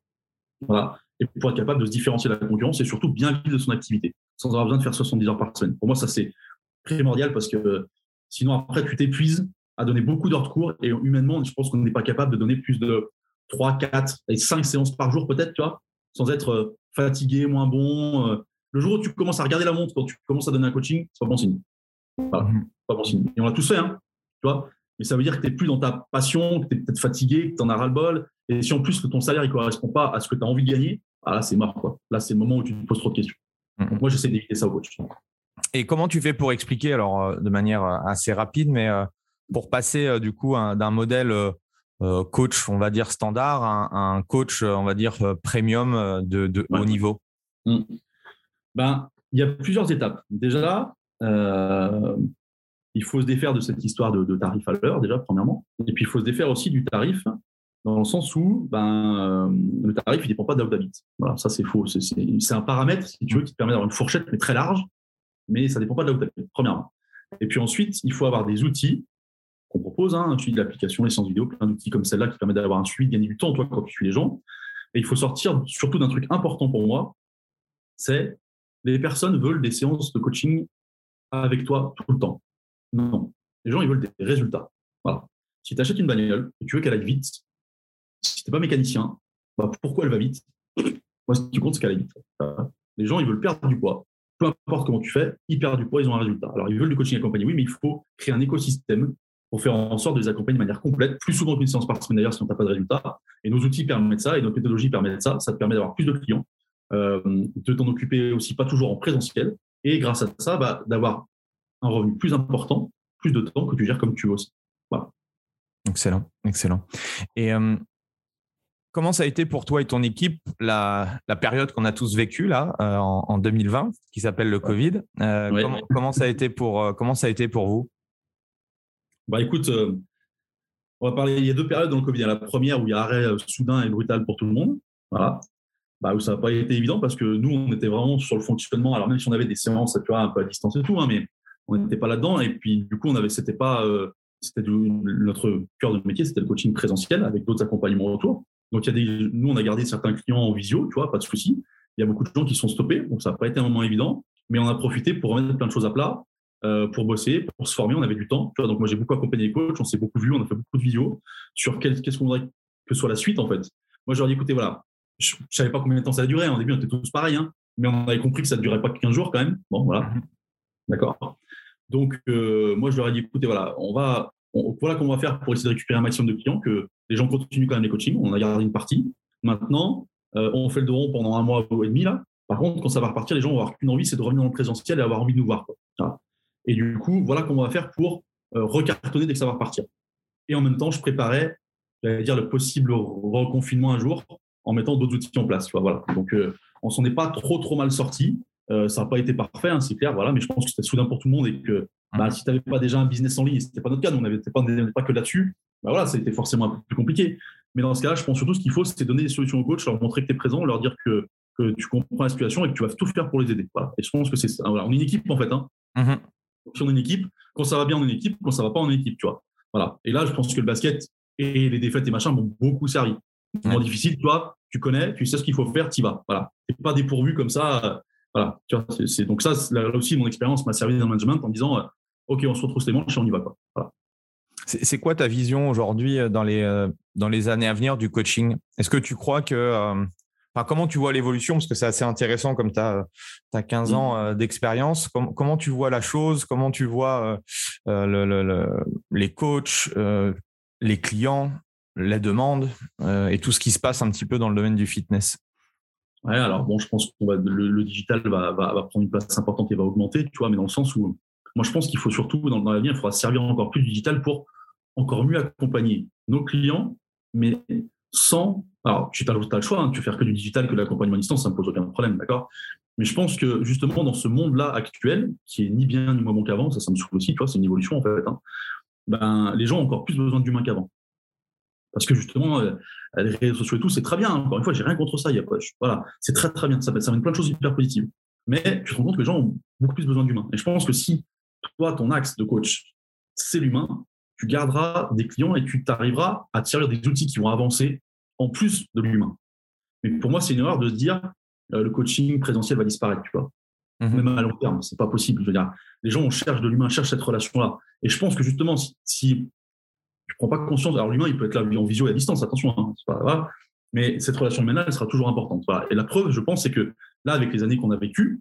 Voilà. Et pour être capable de se différencier de la concurrence et surtout bien vivre de son activité, sans avoir besoin de faire 70 heures par semaine. Pour moi, ça, c'est primordial parce que sinon, après, tu t'épuises à donner beaucoup d'heures de cours et humainement, je pense qu'on n'est pas capable de donner plus de 3, 4 et 5 séances par jour, peut-être, tu vois, sans être euh, fatigué, moins bon. Euh. Le jour où tu commences à regarder la montre, quand tu commences à donner un coaching, c'est pas bon signe. Voilà, mmh. pas bon signe. Et on l'a tous fait, hein, tu vois. Mais ça veut dire que tu n'es plus dans ta passion, que tu es peut-être fatigué, que tu en as ras-le-bol, et si en plus que ton salaire ne correspond pas à ce que tu as envie de gagner, ah là, c'est mort. Quoi. Là, c'est le moment où tu te poses trop de questions. Mm-hmm. Donc, moi, j'essaie d'éviter ça au coach. Et comment tu fais pour expliquer, alors euh, de manière euh, assez rapide, mais euh, pour passer du coup d'un modèle coach, on va dire standard, à un coach, on va dire premium de, haut niveau? Mm. ben, Il y a plusieurs étapes. Déjà, il faut se défaire de cette histoire de, de tarif à l'heure, déjà, premièrement. Et puis, il faut se défaire aussi du tarif dans le sens où ben, euh, le tarif ne dépend pas de là où. Voilà, ça c'est faux. C'est un paramètre, si tu veux, qui te permet d'avoir une fourchette, mais très large, mais ça ne dépend pas de là où premièrement. Et puis ensuite, il faut avoir des outils qu'on propose, un suivi de l'application, les séances vidéo, plein d'outils comme celle-là qui permettent d'avoir un suivi, de gagner du temps, toi, quand tu suis les gens. Et il faut sortir surtout d'un truc important pour moi, c'est les personnes veulent des séances de coaching avec toi tout le temps. Non. Les gens, ils veulent des résultats. Voilà. Si tu achètes une bagnole et tu veux qu'elle aille vite, si tu n'es pas mécanicien, bah, pourquoi elle va vite? Moi, ce qui compte, c'est qu'elle aille vite. Les gens, ils veulent perdre du poids. Peu importe comment tu fais, ils perdent du poids, ils ont un résultat. Alors, ils veulent du coaching accompagné, oui, mais il faut créer un écosystème pour faire en sorte de les accompagner de manière complète, plus souvent qu'une séance par semaine d'ailleurs, si on n'a pas de résultat. Et nos outils permettent ça, et notre méthodologie permet ça. Ça te permet d'avoir plus de clients, euh, de t'en occuper aussi pas toujours en présentiel, et grâce à ça, bah, d'avoir un revenu plus important, plus de temps que tu gères comme tu veux aussi. Voilà. Excellent, excellent. Et euh, Comment ça a été pour toi et ton équipe la, période qu'on a tous vécue là euh, en, 2020, qui s'appelle le Covid euh, comment, ça a été pour euh, comment ça a été pour vous? Bah écoute, on va parler. Il y a deux périodes dans le Covid. La première où il y a arrêt soudain et brutal pour tout le monde, voilà. Bah, où ça n'a pas été évident parce que nous on était vraiment sur le fonctionnement. Alors même si on avait des séances, tu vois, un peu à distance et tout, hein, mais on n'était pas là-dedans. Et puis du coup on avait, c'était pas, c'était notre cœur de métier, c'était le coaching présentiel avec d'autres accompagnements autour. Donc, il y a des, nous, on a gardé certains clients en visio, tu vois, pas de souci. Il y a beaucoup de gens qui sont stoppés, donc ça n'a pas été un moment évident, mais on a profité pour remettre plein de choses à plat, euh, pour bosser, pour se former. On avait du temps. Tu vois, donc, moi, j'ai beaucoup accompagné les coachs, on s'est beaucoup vu, on a fait beaucoup de visio sur qu'est-ce qu'on voudrait que soit la suite, en fait. Moi, je leur ai dit, écoutez, voilà, je ne savais pas combien de temps ça allait durer. Au début, on était tous pareils, hein, mais on avait compris que ça ne durait pas que 15 jours quand même. Bon, voilà. Mhm. D'accord. Donc, euh, moi, je leur ai dit, écoutez, voilà, on va, voilà comment on va faire pour essayer de récupérer un maximum de clients, que les gens continuent quand même les coachings. On a gardé une partie. Maintenant, euh, on fait le dos pendant un mois et demi là. Par contre, quand ça va repartir, les gens vont avoir qu'une envie, c'est de revenir dans le présentiel et avoir envie de nous voir. Et du coup, voilà comment on va faire pour euh, recartonner dès que ça va repartir. Et en même temps, je préparais, dire, le possible reconfinement un jour en mettant d'autres outils en place. voilà. Donc, euh, on s'en est pas trop trop mal sorti. ça n'a pas été parfait, hein, c'est clair. Voilà, mais je pense que c'était soudain pour tout le monde et que bah, si tu n'avais pas déjà un business en ligne, ce n'était pas notre cas, nous, on n'avait pas, pas, que là-dessus, bah voilà, c'était forcément un peu plus compliqué. Mais dans ce cas-là, je pense surtout ce qu'il faut, c'est donner des solutions aux coachs, leur montrer que tu es présent, leur dire que, que, tu comprends la situation et que tu vas tout faire pour les aider. Voilà. Et je pense que c'est ça. Voilà. On est une équipe, en fait. Hein. Mm-hmm. Si on est une équipe, quand ça va bien, on est une équipe, quand ça va pas, on est une équipe, tu vois. Voilà. Et là, je pense que le basket et les défaites et machin m'ont beaucoup servi. C'est difficile, toi, tu connais, tu sais ce qu'il faut faire, tu y vas. Voilà. Tu pas dépourvu comme ça. voilà. Tu vois, c'est, donc ça, là, aussi, mon expérience m'a servi dans le management en disant, euh, OK, on se retrouve les manches et on y va. Quoi. C'est quoi ta vision aujourd'hui euh, dans les, euh, dans les années à venir du coaching? Est-ce que tu crois que euh, comment tu vois l'évolution? Parce que c'est assez intéressant comme tu as, 15 mmh. ans euh, d'expérience. comment tu vois la chose? Comment tu vois les coachs, les clients, les demandes et tout ce qui se passe un petit peu dans le domaine du fitness? Ouais, alors bon, je pense que le, digital va, va, prendre une place importante et va augmenter, tu vois, mais dans le sens où moi je pense qu'il faut surtout, dans, dans l'avenir, il faudra servir encore plus du digital pour encore mieux accompagner nos clients, mais sans. Alors, tu as, le choix, hein, tu fais faire que du digital, que de l'accompagnement à distance, ça ne pose aucun problème, d'accord? Mais je pense que justement, dans ce monde-là actuel, qui est ni bien ni moins bon qu'avant, ça, ça me souffle aussi, tu vois, c'est une évolution en fait, hein, ben, les gens ont encore plus besoin d'humains qu'avant. Parce que justement, euh, les réseaux sociaux et tout, c'est très bien. Encore une fois, j'ai rien contre ça. Il y a voilà, c'est très très bien. Ça, ça amène plein de choses hyper positives. Mais tu te rends compte que les gens ont beaucoup plus besoin d'humains. Et je pense que si toi, ton axe de coach, c'est l'humain, tu garderas des clients et tu t'arriveras à tirer des outils qui vont avancer en plus de l'humain. Mais pour moi, c'est une erreur de se dire euh, le coaching présentiel va disparaître, tu vois. Mhm. Même à long terme, c'est pas possible. Je veux dire, les gens on cherche de l'humain, cherchent cette relation-là. Et je pense que justement, si, si tu prends pas conscience, alors l'humain, il peut être là en visio et à distance, attention, hein, pas, mais cette relation humaine, elle sera toujours importante. Et la preuve, je pense, c'est que là, avec les années qu'on a vécues,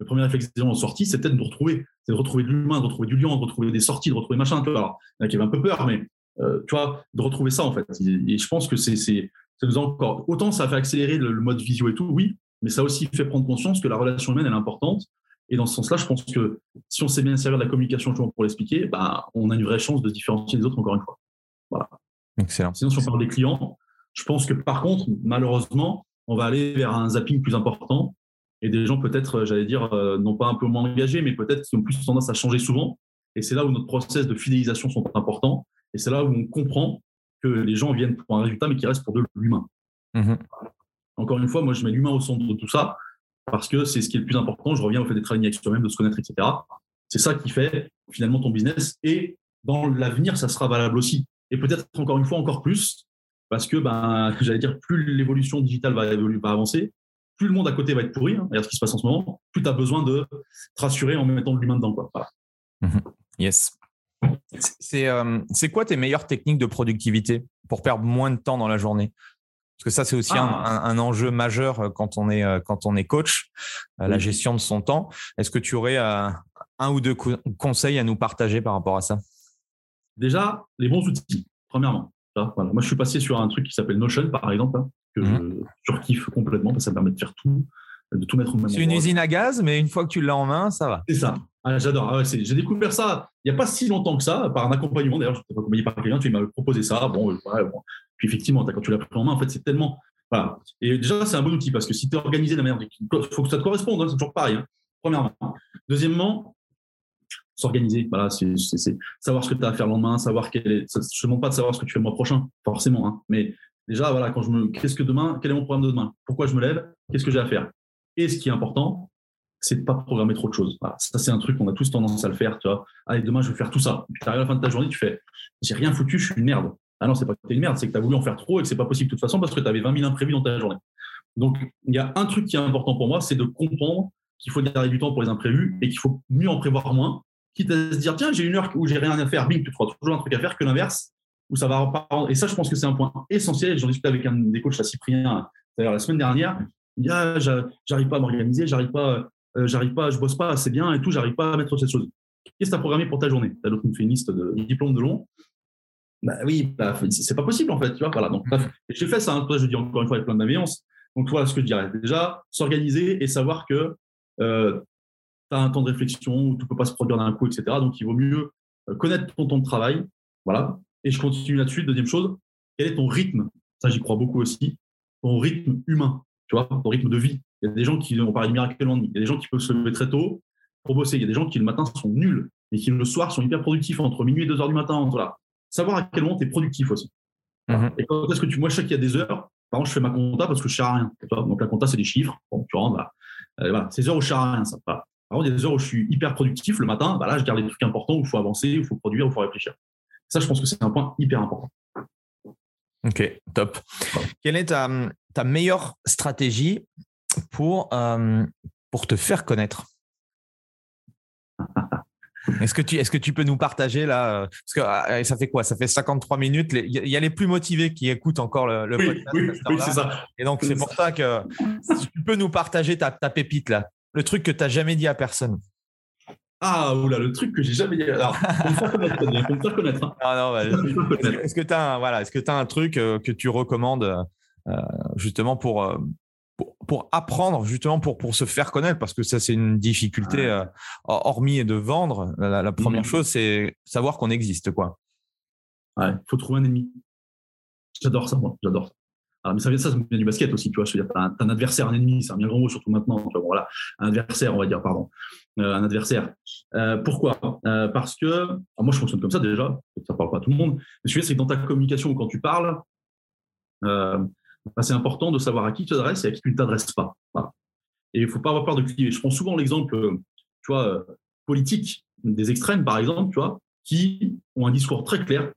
le premier réflexe des gens en sortie, c'était de nous retrouver, c'est de retrouver de l'humain, de retrouver du lien, de retrouver des sorties, de retrouver machin. Tu vois, il y en qui avaient un peu peur, mais euh, tu vois, de retrouver ça en fait. Et, je pense que c'est, c'est, nous encore. Autant ça a fait accélérer le, mode visio et tout, oui, mais ça a aussi fait prendre conscience que la relation humaine elle est importante. Et dans ce sens-là, je pense que si on sait bien servir de la communication pour l'expliquer, bah, on a une vraie chance de différencier les autres encore une fois. Voilà. Excellent. Sinon, si on parle des clients, je pense que par contre, malheureusement, on va aller vers un zapping plus important et des gens peut-être, j'allais dire, euh, non pas un peu moins engagés, mais peut-être qui ont plus tendance à changer souvent. Et c'est là où notre process de fidélisation sont importants. Et c'est là où on comprend que les gens viennent pour un résultat, mais qu'ils restent pour de l'humain. Mmh Encore une fois, moi, je mets l'humain au centre de tout ça parce que c'est ce qui est le plus important. Je reviens au fait d'être aligné avec soi-même, de se connaître, etc. C'est ça qui fait finalement ton business. Et dans l'avenir, ça sera valable aussi. Et peut-être encore une fois encore plus, parce que ben, j'allais dire, plus l'évolution digitale va avancer, plus le monde à côté va être pourri, hein, regarde ce qui se passe en ce moment, plus tu as besoin de te rassurer en mettant de l'humain dedans. Quoi. Mhm. Yes. Euh, c'est quoi tes meilleures techniques de productivité pour perdre moins de temps dans la journée? Parce que ça, c'est aussi un, ah. enjeu majeur euh, quand on est, euh, quand on est coach, la gestion de son temps. Est-ce que tu aurais un ou deux conseils à nous partager par rapport à ça? Déjà, les bons outils, premièrement. Moi, je suis passé sur un truc qui s'appelle Notion, par exemple, hein que mmh. je surkiffe complètement parce que ça me permet de faire tout, de tout mettre au même C'est une usine à gaz, mais une fois que tu l'as en main, ça va. C'est ça. Ah, j'adore. Ah j'ai découvert ça il n'y a pas si longtemps que ça, par un accompagnement. D'ailleurs, je t'ai accompagné par quelqu'un, tu m'as proposé ça. Bon, Puis effectivement, quand tu l'as pris en main, en fait, c'est tellement. Voilà. Et déjà, c'est un bon outil parce que si tu es organisé de la manière. Il faut que ça te corresponde, hein, c'est toujours pareil. Hein. Premièrement. Deuxièmement, s'organiser. Voilà, c'est savoir ce que tu as à faire le lendemain, savoir quel est. je ne demande pas de savoir ce que tu fais le mois prochain, forcément. Hein. Mais Déjà, voilà, quand je me, qu'est-ce que demain, quel est mon programme de demain? Pourquoi je me lève? Qu'est-ce que j'ai à faire? Et ce qui est important, c'est de pas programmer trop de choses. ça, c'est un truc qu'on a tous tendance à le faire, tu vois. Allez, demain, je vais faire tout ça. tu arrives à la fin de ta journée, tu fais, j'ai rien foutu, je suis une merde. Ah non, c'est pas que tu es une merde, c'est que tu as voulu en faire trop et que c'est pas possible de toute façon parce que tu avais 20 000 imprévus dans ta journée. Donc, il y a un truc qui est important pour moi, c'est de comprendre qu'il faut garder du temps pour les imprévus et qu'il faut mieux en prévoir moins, quitte à se dire, tiens, j'ai une heure où j'ai rien à faire, bing, tu trouves toujours un truc à faire que l'inverse ça va Et ça, je pense que c'est un point essentiel. J'en discutais avec un des coachs à Cyprien la semaine dernière. Il dit ah, j'arrive pas à m'organiser, j'arrive pas, euh, j'arrive pas, je bosse pas assez bien et tout, j'arrive pas à mettre cette chose. Qu'est-ce que tu as programmé pour ta journée? Tu as fait une liste de diplômes de long. Bah oui, bah, c'est pas possible en fait. Tu vois, voilà. Donc, j'ai fait ça. Hein. Toi, je dis encore une fois avec plein de bienveillance. Donc, voilà ce que je dirais. Déjà, s'organiser et savoir que euh, tu as un temps de réflexion où tu peux pas se produire d'un coup, etc. Donc, il vaut mieux euh, connaître ton temps de travail. Voilà. Et je continue là-dessus. Deuxième chose, quel est ton rythme? Ça, j'y crois beaucoup aussi. Ton rythme humain, tu vois, ton rythme de vie. Il y a des gens qui, on parle de miracle Il y a des gens qui peuvent se lever très tôt pour bosser. Il y a des gens qui, le matin, sont nuls et qui, le soir, sont hyper productifs entre minuit et 2 heures du matin. Voilà. Savoir à quel moment tu es productif aussi. Mhm. Et quand est-ce que tu. Moi, je sais qu'il y a des heures, par exemple, je fais ma compta parce que je ne à rien. Donc, la compta, c'est des chiffres. Bon, tu rentres, bah, euh, voilà. C'est des heures où je ne à rien. Ça. Par contre, il y a des heures où je suis hyper productif le matin. Bah, là, je garde les trucs importants où il faut avancer, où il faut produire, où il faut réfléchir. Ça, je pense que c'est un point hyper important. Ok, top. Quelle est ta, ta meilleure stratégie pour, euh, pour te faire connaître? Est-ce que, tu, est-ce que tu peux nous partager là Parce que ah, ça fait quoi? Ça fait 53 minutes. Il y, a les plus motivés qui écoutent encore le, podcast. Oui, c'est ça. Et donc, c'est pour ça que tu peux nous partager ta, ta pépite là, le truc que tu n'as jamais dit à personne. Ah, oula, le truc que j'ai jamais. Alors, faut me faire connaître, faut me faire connaître. Hein. Ah, non, bah, est-ce que tu as, voilà, est-ce que as un truc euh, que tu recommandes euh, justement pour, euh, pour, pour, apprendre, justement pour, pour se faire connaître? Parce que ça, c'est une difficulté, hormis de vendre. La, première mmh. chose, c'est savoir qu'on existe. quoi. Ouais, il faut trouver un ennemi. J'adore ça, moi. J'adore ça. Alors, mais ça vient, ça, ça vient du basket aussi, tu vois. Je veux dire, un, un, adversaire, un ennemi, c'est un bien grand mot, surtout maintenant. Tu vois, voilà, un adversaire, on va dire, pardon. Euh, un adversaire. Euh, pourquoi? Euh, Parce que, moi je fonctionne comme ça déjà, ça parle pas à tout le monde, mais ce c'est que dans ta communication, quand tu parles, bah, c'est important de savoir à qui tu t'adresses et à qui tu ne t'adresses pas. Et il ne faut pas avoir peur de cliver. Je prends souvent l'exemple, politique des extrêmes, par exemple, tu vois, qui ont un discours très clair,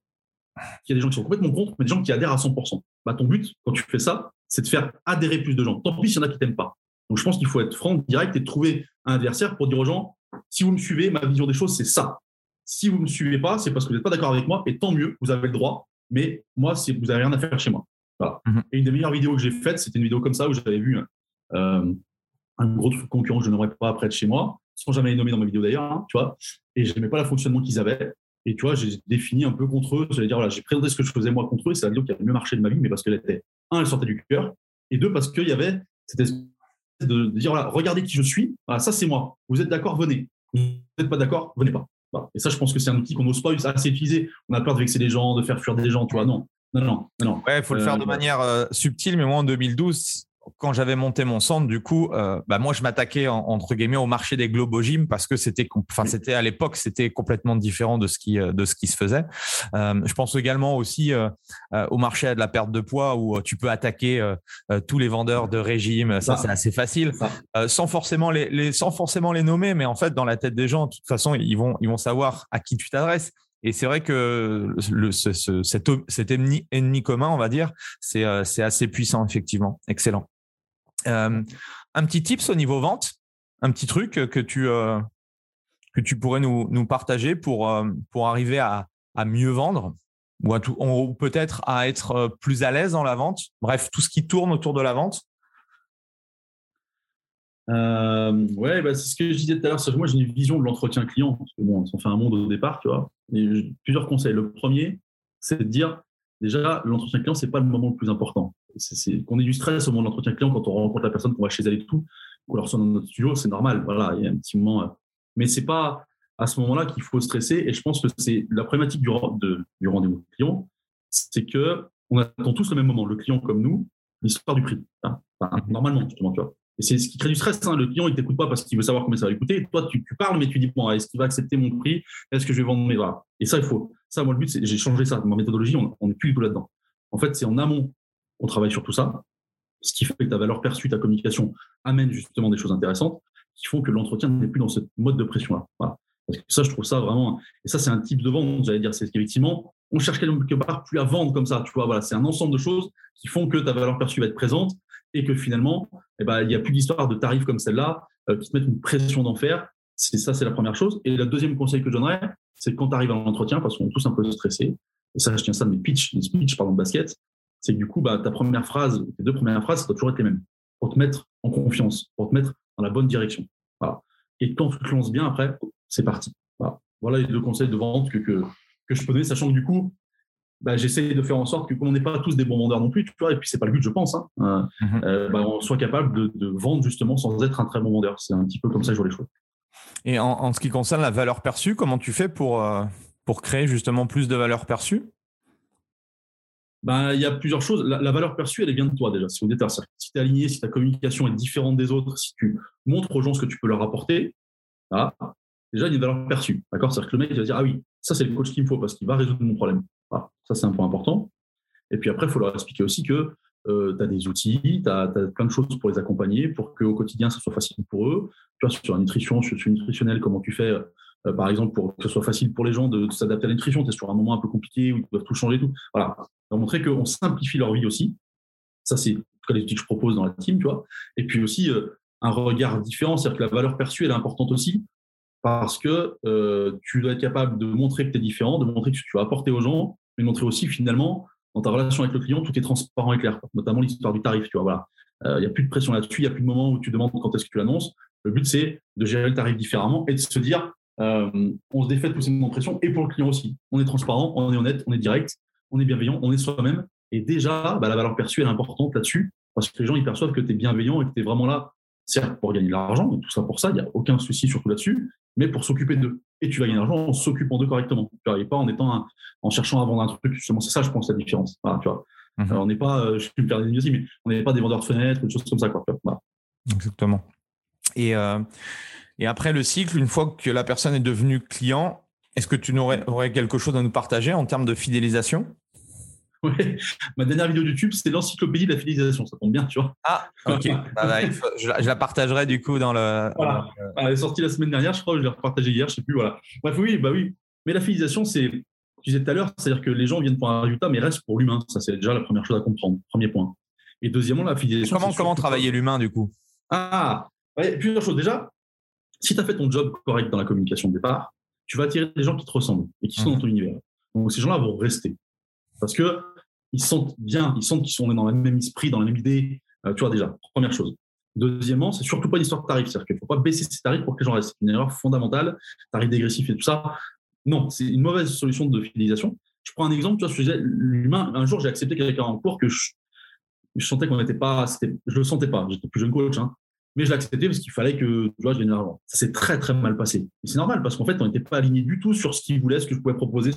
qui y a des gens qui sont complètement contre, mais des gens qui adhèrent à 100%. Bah, ton but, quand tu fais ça, c'est de faire adhérer plus de gens. Tant pis s'il y en a qui t'aiment pas. Donc je pense qu'il faut être franc, direct et trouver un adversaire pour dire aux gens, si vous me suivez, ma vision des choses, c'est ça. Si vous ne me suivez pas, c'est parce que vous n'êtes pas d'accord avec moi, et tant mieux, vous avez le droit, mais moi, vous n'avez rien à faire chez moi. Mhm. Et une des meilleures vidéos que j'ai faites, c'était une vidéo comme ça où j'avais vu euh, un gros concurrent que je n'aimerais pas près de chez moi, sans jamais les nommer dans ma vidéo d'ailleurs, hein, tu vois, et je n'aimais pas le fonctionnement qu'ils avaient. Et tu vois, j'ai défini un peu contre eux. J'allais dire, voilà, j'ai présenté ce que je faisais moi contre eux, c'est la vidéo qui a le mieux marché de ma vie, mais parce qu'elle était, un, elle sortait du cœur, et deux, parce qu'il y avait cette de, dire voilà, regardez qui je suis, ça c'est moi. Vous êtes d'accord, venez. Vous n'êtes pas d'accord, venez pas. Et ça, je pense que c'est un outil qu'on n'ose pas assez utiliser. On a peur de vexer les gens, de faire fuir des gens, tu vois. Non, non, non, non. Ouais, il faut le faire de euh, manière euh, subtile, mais moi en 2012, quand j'avais monté mon centre, du coup, euh, bah moi, je m'attaquais entre guillemets au marché des Gym parce que c'était, enfin, c'était à l'époque, c'était complètement différent de ce qui euh, de ce qui se faisait. Euh, je pense également aussi euh, au marché de la perte de poids où tu peux attaquer tous les vendeurs de régime. Ça, c'est assez facile, sans forcément les, les, sans forcément les nommer, mais en fait, dans la tête des gens, de toute façon, ils vont ils vont savoir à qui tu t'adresses. Et c'est vrai que le, ce, ce, cet, cet ennemi, ennemi, commun, on va dire, c'est assez puissant, effectivement. Excellent. Euh, un petit tips au niveau vente, un petit truc que tu, euh, que tu pourrais nous, partager pour, euh, pour arriver à, à mieux vendre ou, peut-être à être plus à l'aise dans la vente. Bref, tout ce qui tourne autour de la vente. Ouais, bah, c'est ce que je disais tout à l'heure. Moi, j'ai une vision de l'entretien client. Parce que bon, on fait un monde au départ, tu vois. Plusieurs conseils. Le premier, c'est de dire déjà, l'entretien client, c'est pas le moment le plus important c'est qu'on ait du stress au moment de l'entretien client quand on rencontre la personne, qu'on va chez elle et tout, ou alors soit dans notre studio, c'est normal. Voilà, il y a un petit moment. Euh, mais c'est pas à ce moment-là qu'il faut stresser. Et je pense que c'est la problématique du, du rendez-vous client, c'est que on attend tous le même moment, le client comme nous, l'histoire du prix. Hein. normalement, justement, tu vois. Et c'est ce qui crée du stress. Hein. Le client, il t'écoute pas parce qu'il veut savoir combien ça va lui coûter. toi, tu, parles, mais tu dis bon, est-ce qu'il va accepter mon prix? Est-ce que je vais vendre mes voilà. Et ça, il faut. Ça, moi, le but, c'est j'ai changé ça. Ma méthodologie, on n'est plus du tout là-dedans. En fait, c'est en amont on travaille sur tout ça, ce qui fait que ta valeur perçue, ta communication amène justement des choses intéressantes qui font que l'entretien n'est plus dans ce mode de pression-là. Parce que ça, je trouve ça vraiment. Et ça, c'est un type de vente, j'allais dire. C'est qu'effectivement, on cherche quelque part plus à vendre comme ça. Tu vois, voilà, c'est un ensemble de choses qui font que ta valeur perçue va être présente et que finalement, eh ben, il n'y a plus d'histoire de tarifs comme celle-là euh, qui te mettent une pression d'enfer. C'est ça, c'est la première chose. Et le deuxième conseil que je donnerais, c'est quand tu arrives à l'entretien, parce qu'on est tous un peu stressés, et ça, je tiens ça de mes pitchs, mes speeches, pardon, de basket, c'est que du coup, bah, ta première phrase, tes deux premières phrases, ça doit toujours être les mêmes, pour te mettre en confiance, pour te mettre dans la bonne direction. Voilà. Et quand tu te lances bien, après, c'est parti. Voilà. voilà. les deux conseils de vente que, que, que je peux donner, sachant que du coup, bah, j'essaie de faire en sorte que, comme on n'est pas tous des bons vendeurs non plus, tu vois, et puis c'est pas le but, je pense, hein, euh, mm-hmm. euh, bah, on soit capable de, de, vendre justement sans être un très bon vendeur. C'est un petit peu comme ça que je vois les choses. Et en, en, ce qui concerne la valeur perçue, comment tu fais pour, euh, pour créer justement plus de valeur perçue? Ben, il y a plusieurs choses. La, valeur perçue, elle vient de toi déjà. Si, tu es aligné, si ta communication est différente des autres, si tu montres aux gens ce que tu peux leur apporter, déjà, il y a une valeur perçue. D'accord? C'est-à-dire que le mec va dire Ah oui, ça, c'est le coach qu'il me faut parce qu'il va résoudre mon problème. Ça, c'est un point important. Et puis après, il faut leur expliquer aussi que euh, tu as des outils, tu as, plein de choses pour les accompagner, pour qu'au quotidien, ça soit facile pour eux. Tu vois, sur la nutrition, sur le nutritionnel, comment tu fais euh, par exemple, pour que ce soit facile pour les gens de, s'adapter à la nutrition. Tu es sur un moment un peu compliqué où ils doivent tout changer. Tout. Voilà. Leur montrer qu'on simplifie leur vie aussi. Ça, c'est les outils que je propose dans la team, tu vois. Et puis aussi, euh, un regard différent, c'est-à-dire que la valeur perçue, elle est importante aussi. parce que euh, tu dois être capable de montrer que tu es différent, de montrer que tu vas apporter aux gens, mais de montrer aussi finalement dans ta relation avec le client, tout est transparent et clair, notamment l'histoire du tarif. Tu vois, voilà, il n'y a plus de pression là-dessus, il n'y a plus de moment où tu demandes quand est-ce que tu l'annonces. Le but c'est de gérer le tarif différemment et de se dire, on se défait de tous ces pression et pour le client aussi. On est transparent, on est honnête, on est direct, on est bienveillant, on est soi-même. Et déjà, bah, la valeur perçue elle est importante là-dessus parce que les gens ils perçoivent que tu es bienveillant et que tu es vraiment là certes pour gagner de l'argent, tout ça pour ça, il n'y a aucun souci surtout là-dessus, mais pour s'occuper d'eux. Et tu vas gagner de l'argent en s'occupant d'eux correctement. Tu n'arrives pas en étant en cherchant à vendre un truc. Justement, c'est ça, je pense, la différence. tu vois. Mhm. on n'est pas, euh, je suis me aussi, mais on n'est pas des vendeurs de fenêtres, des choses comme ça. Quoi. Exactement. Et, euh, et après le cycle, une fois que la personne est devenue client, est-ce que tu aurais, aurais quelque chose à nous partager en termes de fidélisation? Ouais. Ma dernière vidéo YouTube, c'était l'encyclopédie de la fidélisation. Ça tombe bien, tu vois. Ah, ok. Bah, bah, je, la partagerai du coup dans le. Voilà. Elle est sortie la semaine dernière, je crois. Je l'ai repartagée hier, je sais plus. Voilà. Bref, oui, bah oui. Mais la fidélisation, c'est, tu disais tout à l'heure, c'est-à-dire que les gens viennent pour un résultat, mais restent pour l'humain. Ça, c'est déjà la première chose à comprendre. Premier point. Et deuxièmement, la fidélisation. Comment, comment travailler l'humain, du coup? Ah, ouais, plusieurs choses. Déjà, si tu as fait ton job correct dans la communication de départ, tu vas attirer des gens qui te ressemblent et qui sont dans ton univers. Donc, ces gens-là vont rester. Parce que ils sentent bien, ils sentent qu'ils sont dans le même esprit, dans la même idée. Euh, tu vois, déjà, première chose. Deuxièmement, c'est surtout pas une histoire de tarif. C'est-à-dire qu'il ne faut pas baisser ses tarifs pour que les gens restent. C'est une erreur fondamentale. Tarif dégressif et tout ça. Non, c'est une mauvaise solution de fidélisation. Je prends un exemple. Tu vois, je disais, l'humain, un jour, j'ai accepté quelqu'un en cours que je, je sentais qu'on n'était pas, je le sentais pas. J'étais plus jeune coach, hein mais je l'ai accepté parce qu'il fallait que tu vois, je gagne de l'argent. Ça s'est très très mal passé. Et c'est normal parce qu'en fait, on n'était pas aligné du tout sur ce qu'il voulait, ce que je pouvais proposer.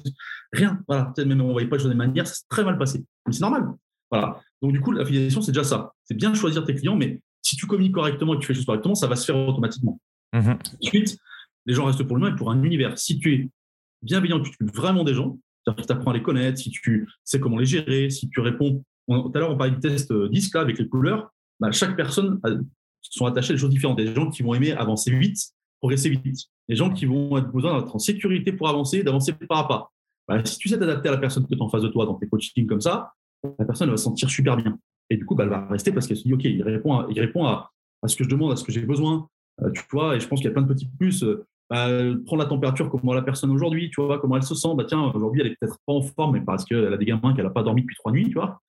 Rien. Voilà. Peut-être même on ne voyait pas les choses de manière, ça s'est très mal passé. Mais c'est normal. Voilà. Donc du coup, l'affiliation, c'est déjà ça. C'est bien choisir tes clients, mais si tu communiques correctement et que tu fais les choses correctement, ça va se faire automatiquement. Mmh Ensuite, les gens restent pour l'humain et pour un univers. Si tu es bienveillant, que tu t'occupes vraiment des gens, c'est-à-dire que tu apprends à les connaître, si tu sais comment les gérer, si tu réponds. tout à l'heure, on parlait du test euh, disque avec les couleurs. Bah, chaque personne a sont attachés à des choses différentes. Des gens qui vont aimer avancer vite, progresser vite. Des gens qui vont avoir besoin d'être en sécurité pour avancer, d'avancer pas à pas. Bah, si tu sais t'adapter à la personne que tu en face de toi dans tes coachings comme ça, la personne va se sentir super bien. Et du coup, bah, elle va rester parce qu'elle se dit, OK, il répond à, répond à, ce que je demande, à ce que j'ai besoin. Euh, tu vois, et je pense qu'il y a plein de petits plus. Euh, bah, prendre la température, comment la personne aujourd'hui, tu vois, comment elle se sent. Bah, tiens, aujourd'hui, elle est peut-être pas en forme, mais parce qu'elle a des gamins qu'elle n'a pas dormi depuis trois nuits, tu vois.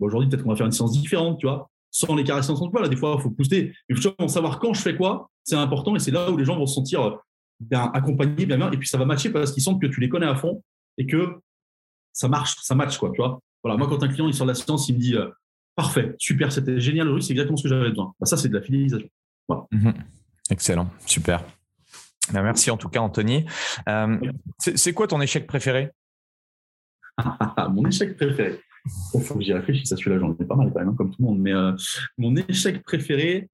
aujourd'hui, peut-être qu'on va faire une séance différente, tu vois sans les caresser ensemble. Là, des fois, il faut pousser. Il faut savoir quand je fais quoi, c'est important et c'est là où les gens vont se sentir bien accompagnés, bien bien. Et puis ça va matcher parce qu'ils sentent que tu les connais à fond et que ça marche, ça match, quoi, tu vois. Voilà, moi, quand un client il sort de la séance, il me dit euh, parfait, super, c'était génial, c'est exactement ce que j'avais besoin. Bah, ça, c'est de la fidélisation. Mhm. Excellent, super. Bah, merci en tout cas, Anthony. Euh, c'est quoi ton échec préféré? Mon échec préféré. Il faut que j'y réfléchisse à celui-là, j'en ai pas mal quand même, hein, comme tout le monde. Mais euh, mon échec préféré,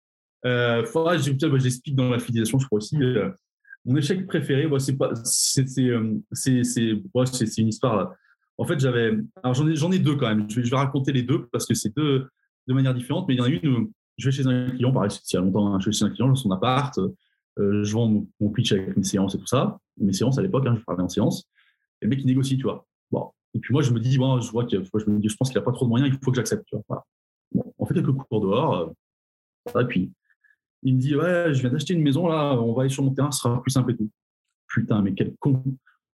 euh, faudra, je, je l'explique dans la fidélisation, je crois aussi. Euh, mon échec préféré, c'est euh, une histoire. En fait, j'avais, alors j'en ai, deux quand même. Je vais, raconter les deux parce que c'est deux de manière différente. Mais il y en a une où je vais chez un client, pareil, il y a longtemps, hein, je vais chez un client, dans son appart, je vends mon, mon, pitch avec mes séances et tout ça. Mes séances à l'époque, hein, je parlais en séance. Et le mec, il négocie, tu vois. Bon, et puis moi, je me dis, bon, je vois que je, me dis, je pense qu'il n'a pas trop de moyens, il faut que j'accepte. on fait quelques cours dehors. Euh, et puis, il me dit, ouais, je viens d'acheter une maison, là, on va aller sur mon terrain, ce sera plus simple et tout. Putain, mais quel con.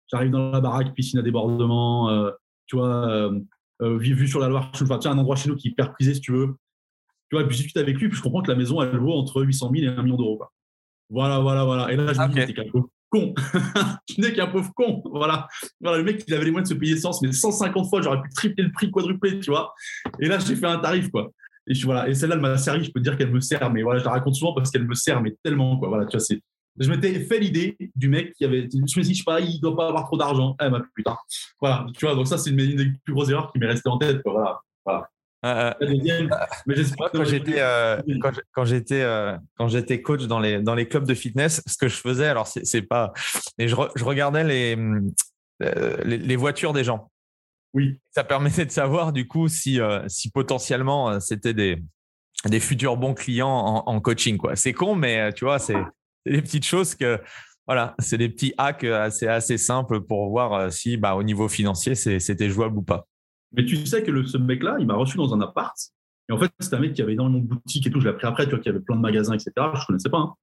J'arrive dans la baraque, piscine à débordement, euh, tu vois, euh, euh vue sur la Loire, enfin, tu un endroit chez nous qui est hyper prisé, si tu veux. Tu vois, et puis je suis avec lui, puis je comprends que la maison, elle vaut entre 800 000 et 1 million d'euros. Voilà, voilà, voilà. Et là, je me dis, t'es con. tu n'es qu'un pauvre con. Voilà. voilà. Le mec, il avait les moyens de se payer essence, mais 150 fois, j'aurais pu tripler le prix, quadrupler, tu vois. Et là, j'ai fait un tarif, quoi. Et, voilà. et celle-là, elle m'a servi. Je peux dire qu'elle me sert, mais voilà, je la raconte souvent parce qu'elle me sert, mais tellement, quoi. Voilà, tu vois, c'est. Je m'étais fait l'idée du mec qui avait. Je me suis dit, je sais pas, il doit pas avoir trop d'argent. Eh, bah, putain. Voilà, tu vois, donc ça, c'est une, des plus grosses erreurs qui m'est restée en tête, quoi. Voilà. Euh, euh, quand j'étais euh, quand j'étais quand j'étais coach dans les dans les clubs de fitness, ce que je faisais, alors c'est pas, mais je, je regardais les, les, les voitures des gens. Oui. Ça permettait de savoir du coup si si potentiellement c'était des des futurs bons clients en, en coaching quoi. C'est con, mais tu vois, c'est des petites choses que voilà, c'est des petits hacks assez assez simples pour voir si bah au niveau financier c'était jouable ou pas. Mais tu sais que le, ce mec-là, il m'a reçu dans un appart. Et en fait, c'est un mec qui avait énormément de boutiques et tout. Je l'ai appris après, tu vois, qui avait plein de magasins, etc. Je ne connaissais pas. Hein.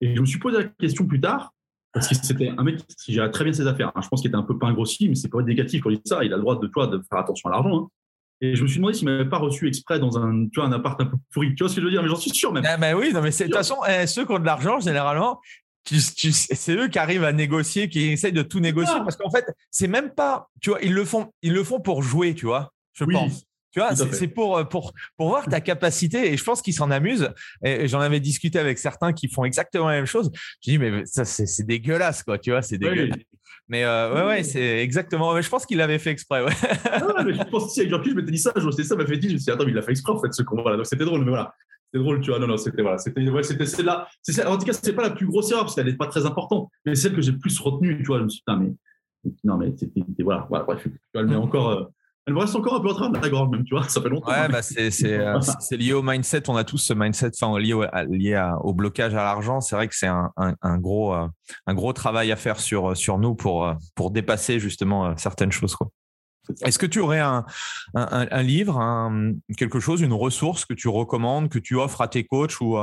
Et je me suis posé la question plus tard. Parce que c'était un mec qui gérait très bien ses affaires. Hein. Je pense qu'il était un peu pas grossi, mais c'est pas négatif quand il dit ça. Il a le droit de toi de faire attention à l'argent. Hein. Et je me suis demandé s'il m'avait pas reçu exprès dans un, tu vois, un appart un peu pourri. Tu vois ce que je veux dire? Mais j'en suis sûr même. Ah bah oui, non mais de toute façon, eh, ceux qui ont de l'argent, généralement, c'est eux qui arrivent à négocier, qui essayent de tout négocier. Parce qu'en fait, c'est même pas, tu vois, ils le font, ils le font pour jouer, tu vois, je pense. Tu vois, c'est pour, euh, pour, pour voir ta capacité et je pense qu'ils s'en amusent. Et, j'en avais discuté avec certains qui font exactement la même chose. Je dis, mais ça, c'est dégueulasse, quoi, tu vois, c'est dégueulasse. Mais euh, ouais, ouais, c'est exactement. Mais je pense qu'il l'avait fait exprès. Ouais. non, mais je pense si avec jean je m'étais dit ça, je sais ça, m'a fait dit, je me suis dit, attends, il l'a fait exprès en fait ce combat-là. Donc c'était drôle, mais voilà. C'était drôle, tu vois. Non, non, c'était voilà, c'était ouais, c'était celle-là. En tout cas, c'est pas la plus grosse erreur parce qu'elle n'est pas très importante, mais celle que j'ai plus retenue, tu vois. Je me suis dit, mais non, mais c'était voilà, voilà, bref, tu vois, mais encore. Euh, elle me reste encore un peu en train de la gorge même, tu vois, ça fait longtemps. Ouais, bah c'est, euh, c'est, lié au mindset, on a tous ce mindset, enfin lié au, lié au blocage à l'argent. C'est vrai que c'est un, un, gros, euh, un gros travail à faire sur, sur nous pour, pour dépasser justement certaines choses. Quoi. Est-ce que tu aurais un, un, un livre, un, quelque chose, une ressource que tu recommandes, que tu offres à tes coachs ou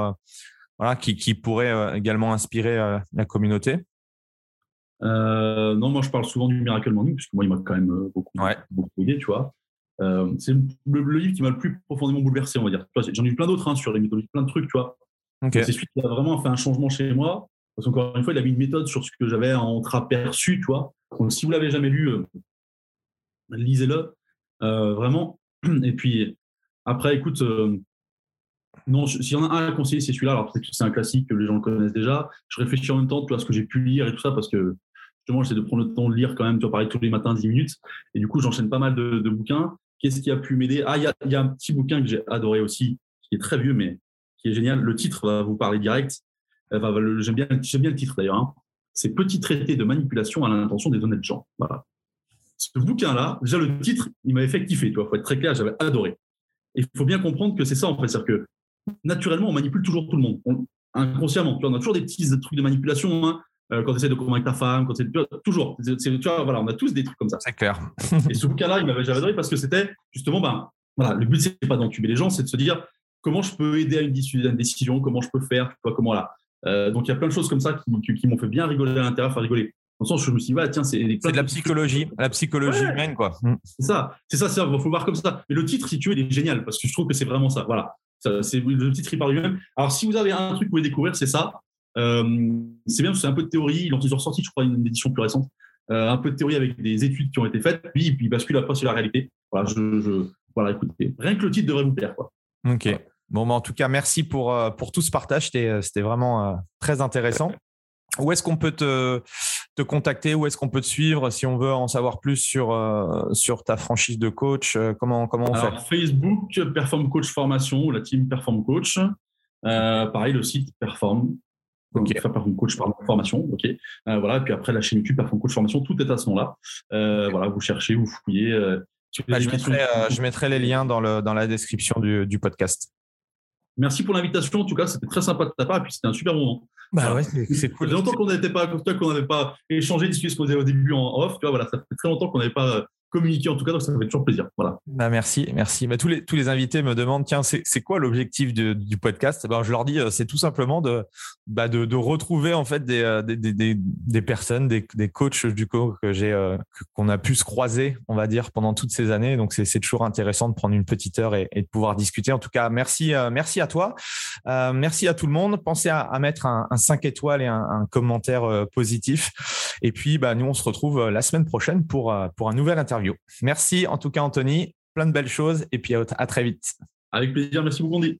voilà, qui, qui pourrait également inspirer la communauté? Euh, non, moi, je parle souvent du Miracle Morning, puisque moi, il m'a quand même euh, beaucoup, beaucoup aidé, tu vois. Euh, c'est le, livre qui m'a le plus profondément bouleversé, on va dire. J'en ai eu plein d'autres hein, sur les méthodologies, plein de trucs, tu vois. C'est celui qui a vraiment fait un changement chez moi. Parce qu'encore une fois, il a mis une méthode sur ce que j'avais entreaperçu, tu vois. Donc, si vous l'avez jamais lu, lisez-le. vraiment. Et puis, après, écoute, non, s'il y en a un à conseiller, c'est celui-là. Alors, c'est un classique, que les gens le connaissent déjà. Je réfléchis en même temps, vois, ce que j'ai pu lire et tout ça, parce que justement, j'essaie de prendre le temps de lire quand même, tu vois, pareil, tous les matins, 10 minutes. Et du coup, j'enchaîne pas mal de, bouquins. Qu'est-ce qui a pu m'aider? Ah, il y a, un petit bouquin que j'ai adoré aussi, qui est très vieux, mais qui est génial. Le titre va vous parler direct. j'aime bien, bien le titre d'ailleurs. Hein. C'est Petit traité de manipulation à l'intention des honnêtes gens. Voilà. Ce bouquin-là, déjà le titre, il m'avait fait kiffer, vois, faut être très clair, j'avais adoré. Il faut bien comprendre que c'est ça en fait, c'est-à-dire que naturellement, on manipule toujours tout le monde, inconsciemment. Tu vois, on a toujours des petits trucs de manipulation. Hein. Euh, quand tu essaies de convaincre ta femme, quand tu toujours. tu vois, voilà, on a tous des trucs comme ça. C'est clair. et ce bouquin-là, il m'avait adoré parce que c'était justement, ben, voilà, le but c'est pas d'entuber les gens, c'est de se dire comment je peux aider à une, décision, comment je peux faire, tu vois, comment là. Euh, donc il y a plein de choses comme ça qui, m'ont fait bien rigoler à l'intérieur, faire rigoler. Dans le sens où je me suis dit, tiens, c'est de la psychologie, la psychologie humaine, quoi. Mm. C'est ça, c'est ça, il faut voir comme ça. Mais le titre, si tu veux, il est génial parce que je trouve que c'est vraiment ça. Voilà, c'est le titre, il part lui-même. Alors, si vous avez un truc que vous pouvez découvrir, c'est ça. Euh, c'est bien parce que c'est un peu de théorie. Ils ont ressorti, je crois, une édition plus récente. Euh, un peu de théorie avec des études qui ont été faites, puis, puis il bascule après sur la réalité. Voilà, je, voilà, écoutez, rien que le titre devrait vous plaire. Quoi. Ok. Bon, bah, en tout cas, merci pour, euh, pour tout ce partage. C'était vraiment très intéressant. Où est-ce qu'on peut te, te contacter Où est-ce qu'on peut te suivre si on veut en savoir plus sur, sur ta franchise de coach Comment, comment on Alors, fait? Facebook, Perform Coach Formation, la team Perform Coach. pareil, le site Perform. Donc, okay. Perform Coach Formation. ok. Euh, voilà. Et puis après, la chaîne YouTube Perform Coach Formation, tout est à ce nom-là. Euh, voilà, vous cherchez, vous fouillez. Euh, bah, je, mettrai, je, mettrai, les liens dans, le, dans la description du, du podcast. Merci pour l'invitation. En tout cas, c'était très sympa de ta part. Et puis, c'était un super moment. Bah ouais, c'est cool. Ça fait longtemps qu'on n'était pas, qu'on n'avait pas échangé, discuté, se poser au début en off. Tu vois, voilà, ça fait très longtemps qu'on n'avait pas communiquer en tout cas, donc ça fait toujours plaisir. Voilà. Bah merci, merci. Mais tous, les, tous les invités me demandent tiens, c'est quoi l'objectif du podcast? Ben, Je leur dis euh, c'est tout simplement de, bah, de, de, retrouver en fait des, euh, des, des, des personnes, des, des coachs du coup euh, qu'on a pu se croiser, on va dire, pendant toutes ces années. Donc c'est toujours intéressant de prendre une petite heure et, de pouvoir discuter. En tout cas, merci, merci à toi. Merci à tout le monde. Pensez à, mettre un, un, 5 étoiles et un, commentaire positif. Et puis, bah, nous, on se retrouve la semaine prochaine pour, pour un nouvel interview. Merci en tout cas, Anthony. Plein de belles choses et puis à, très vite. Avec plaisir. Merci beaucoup, Andy.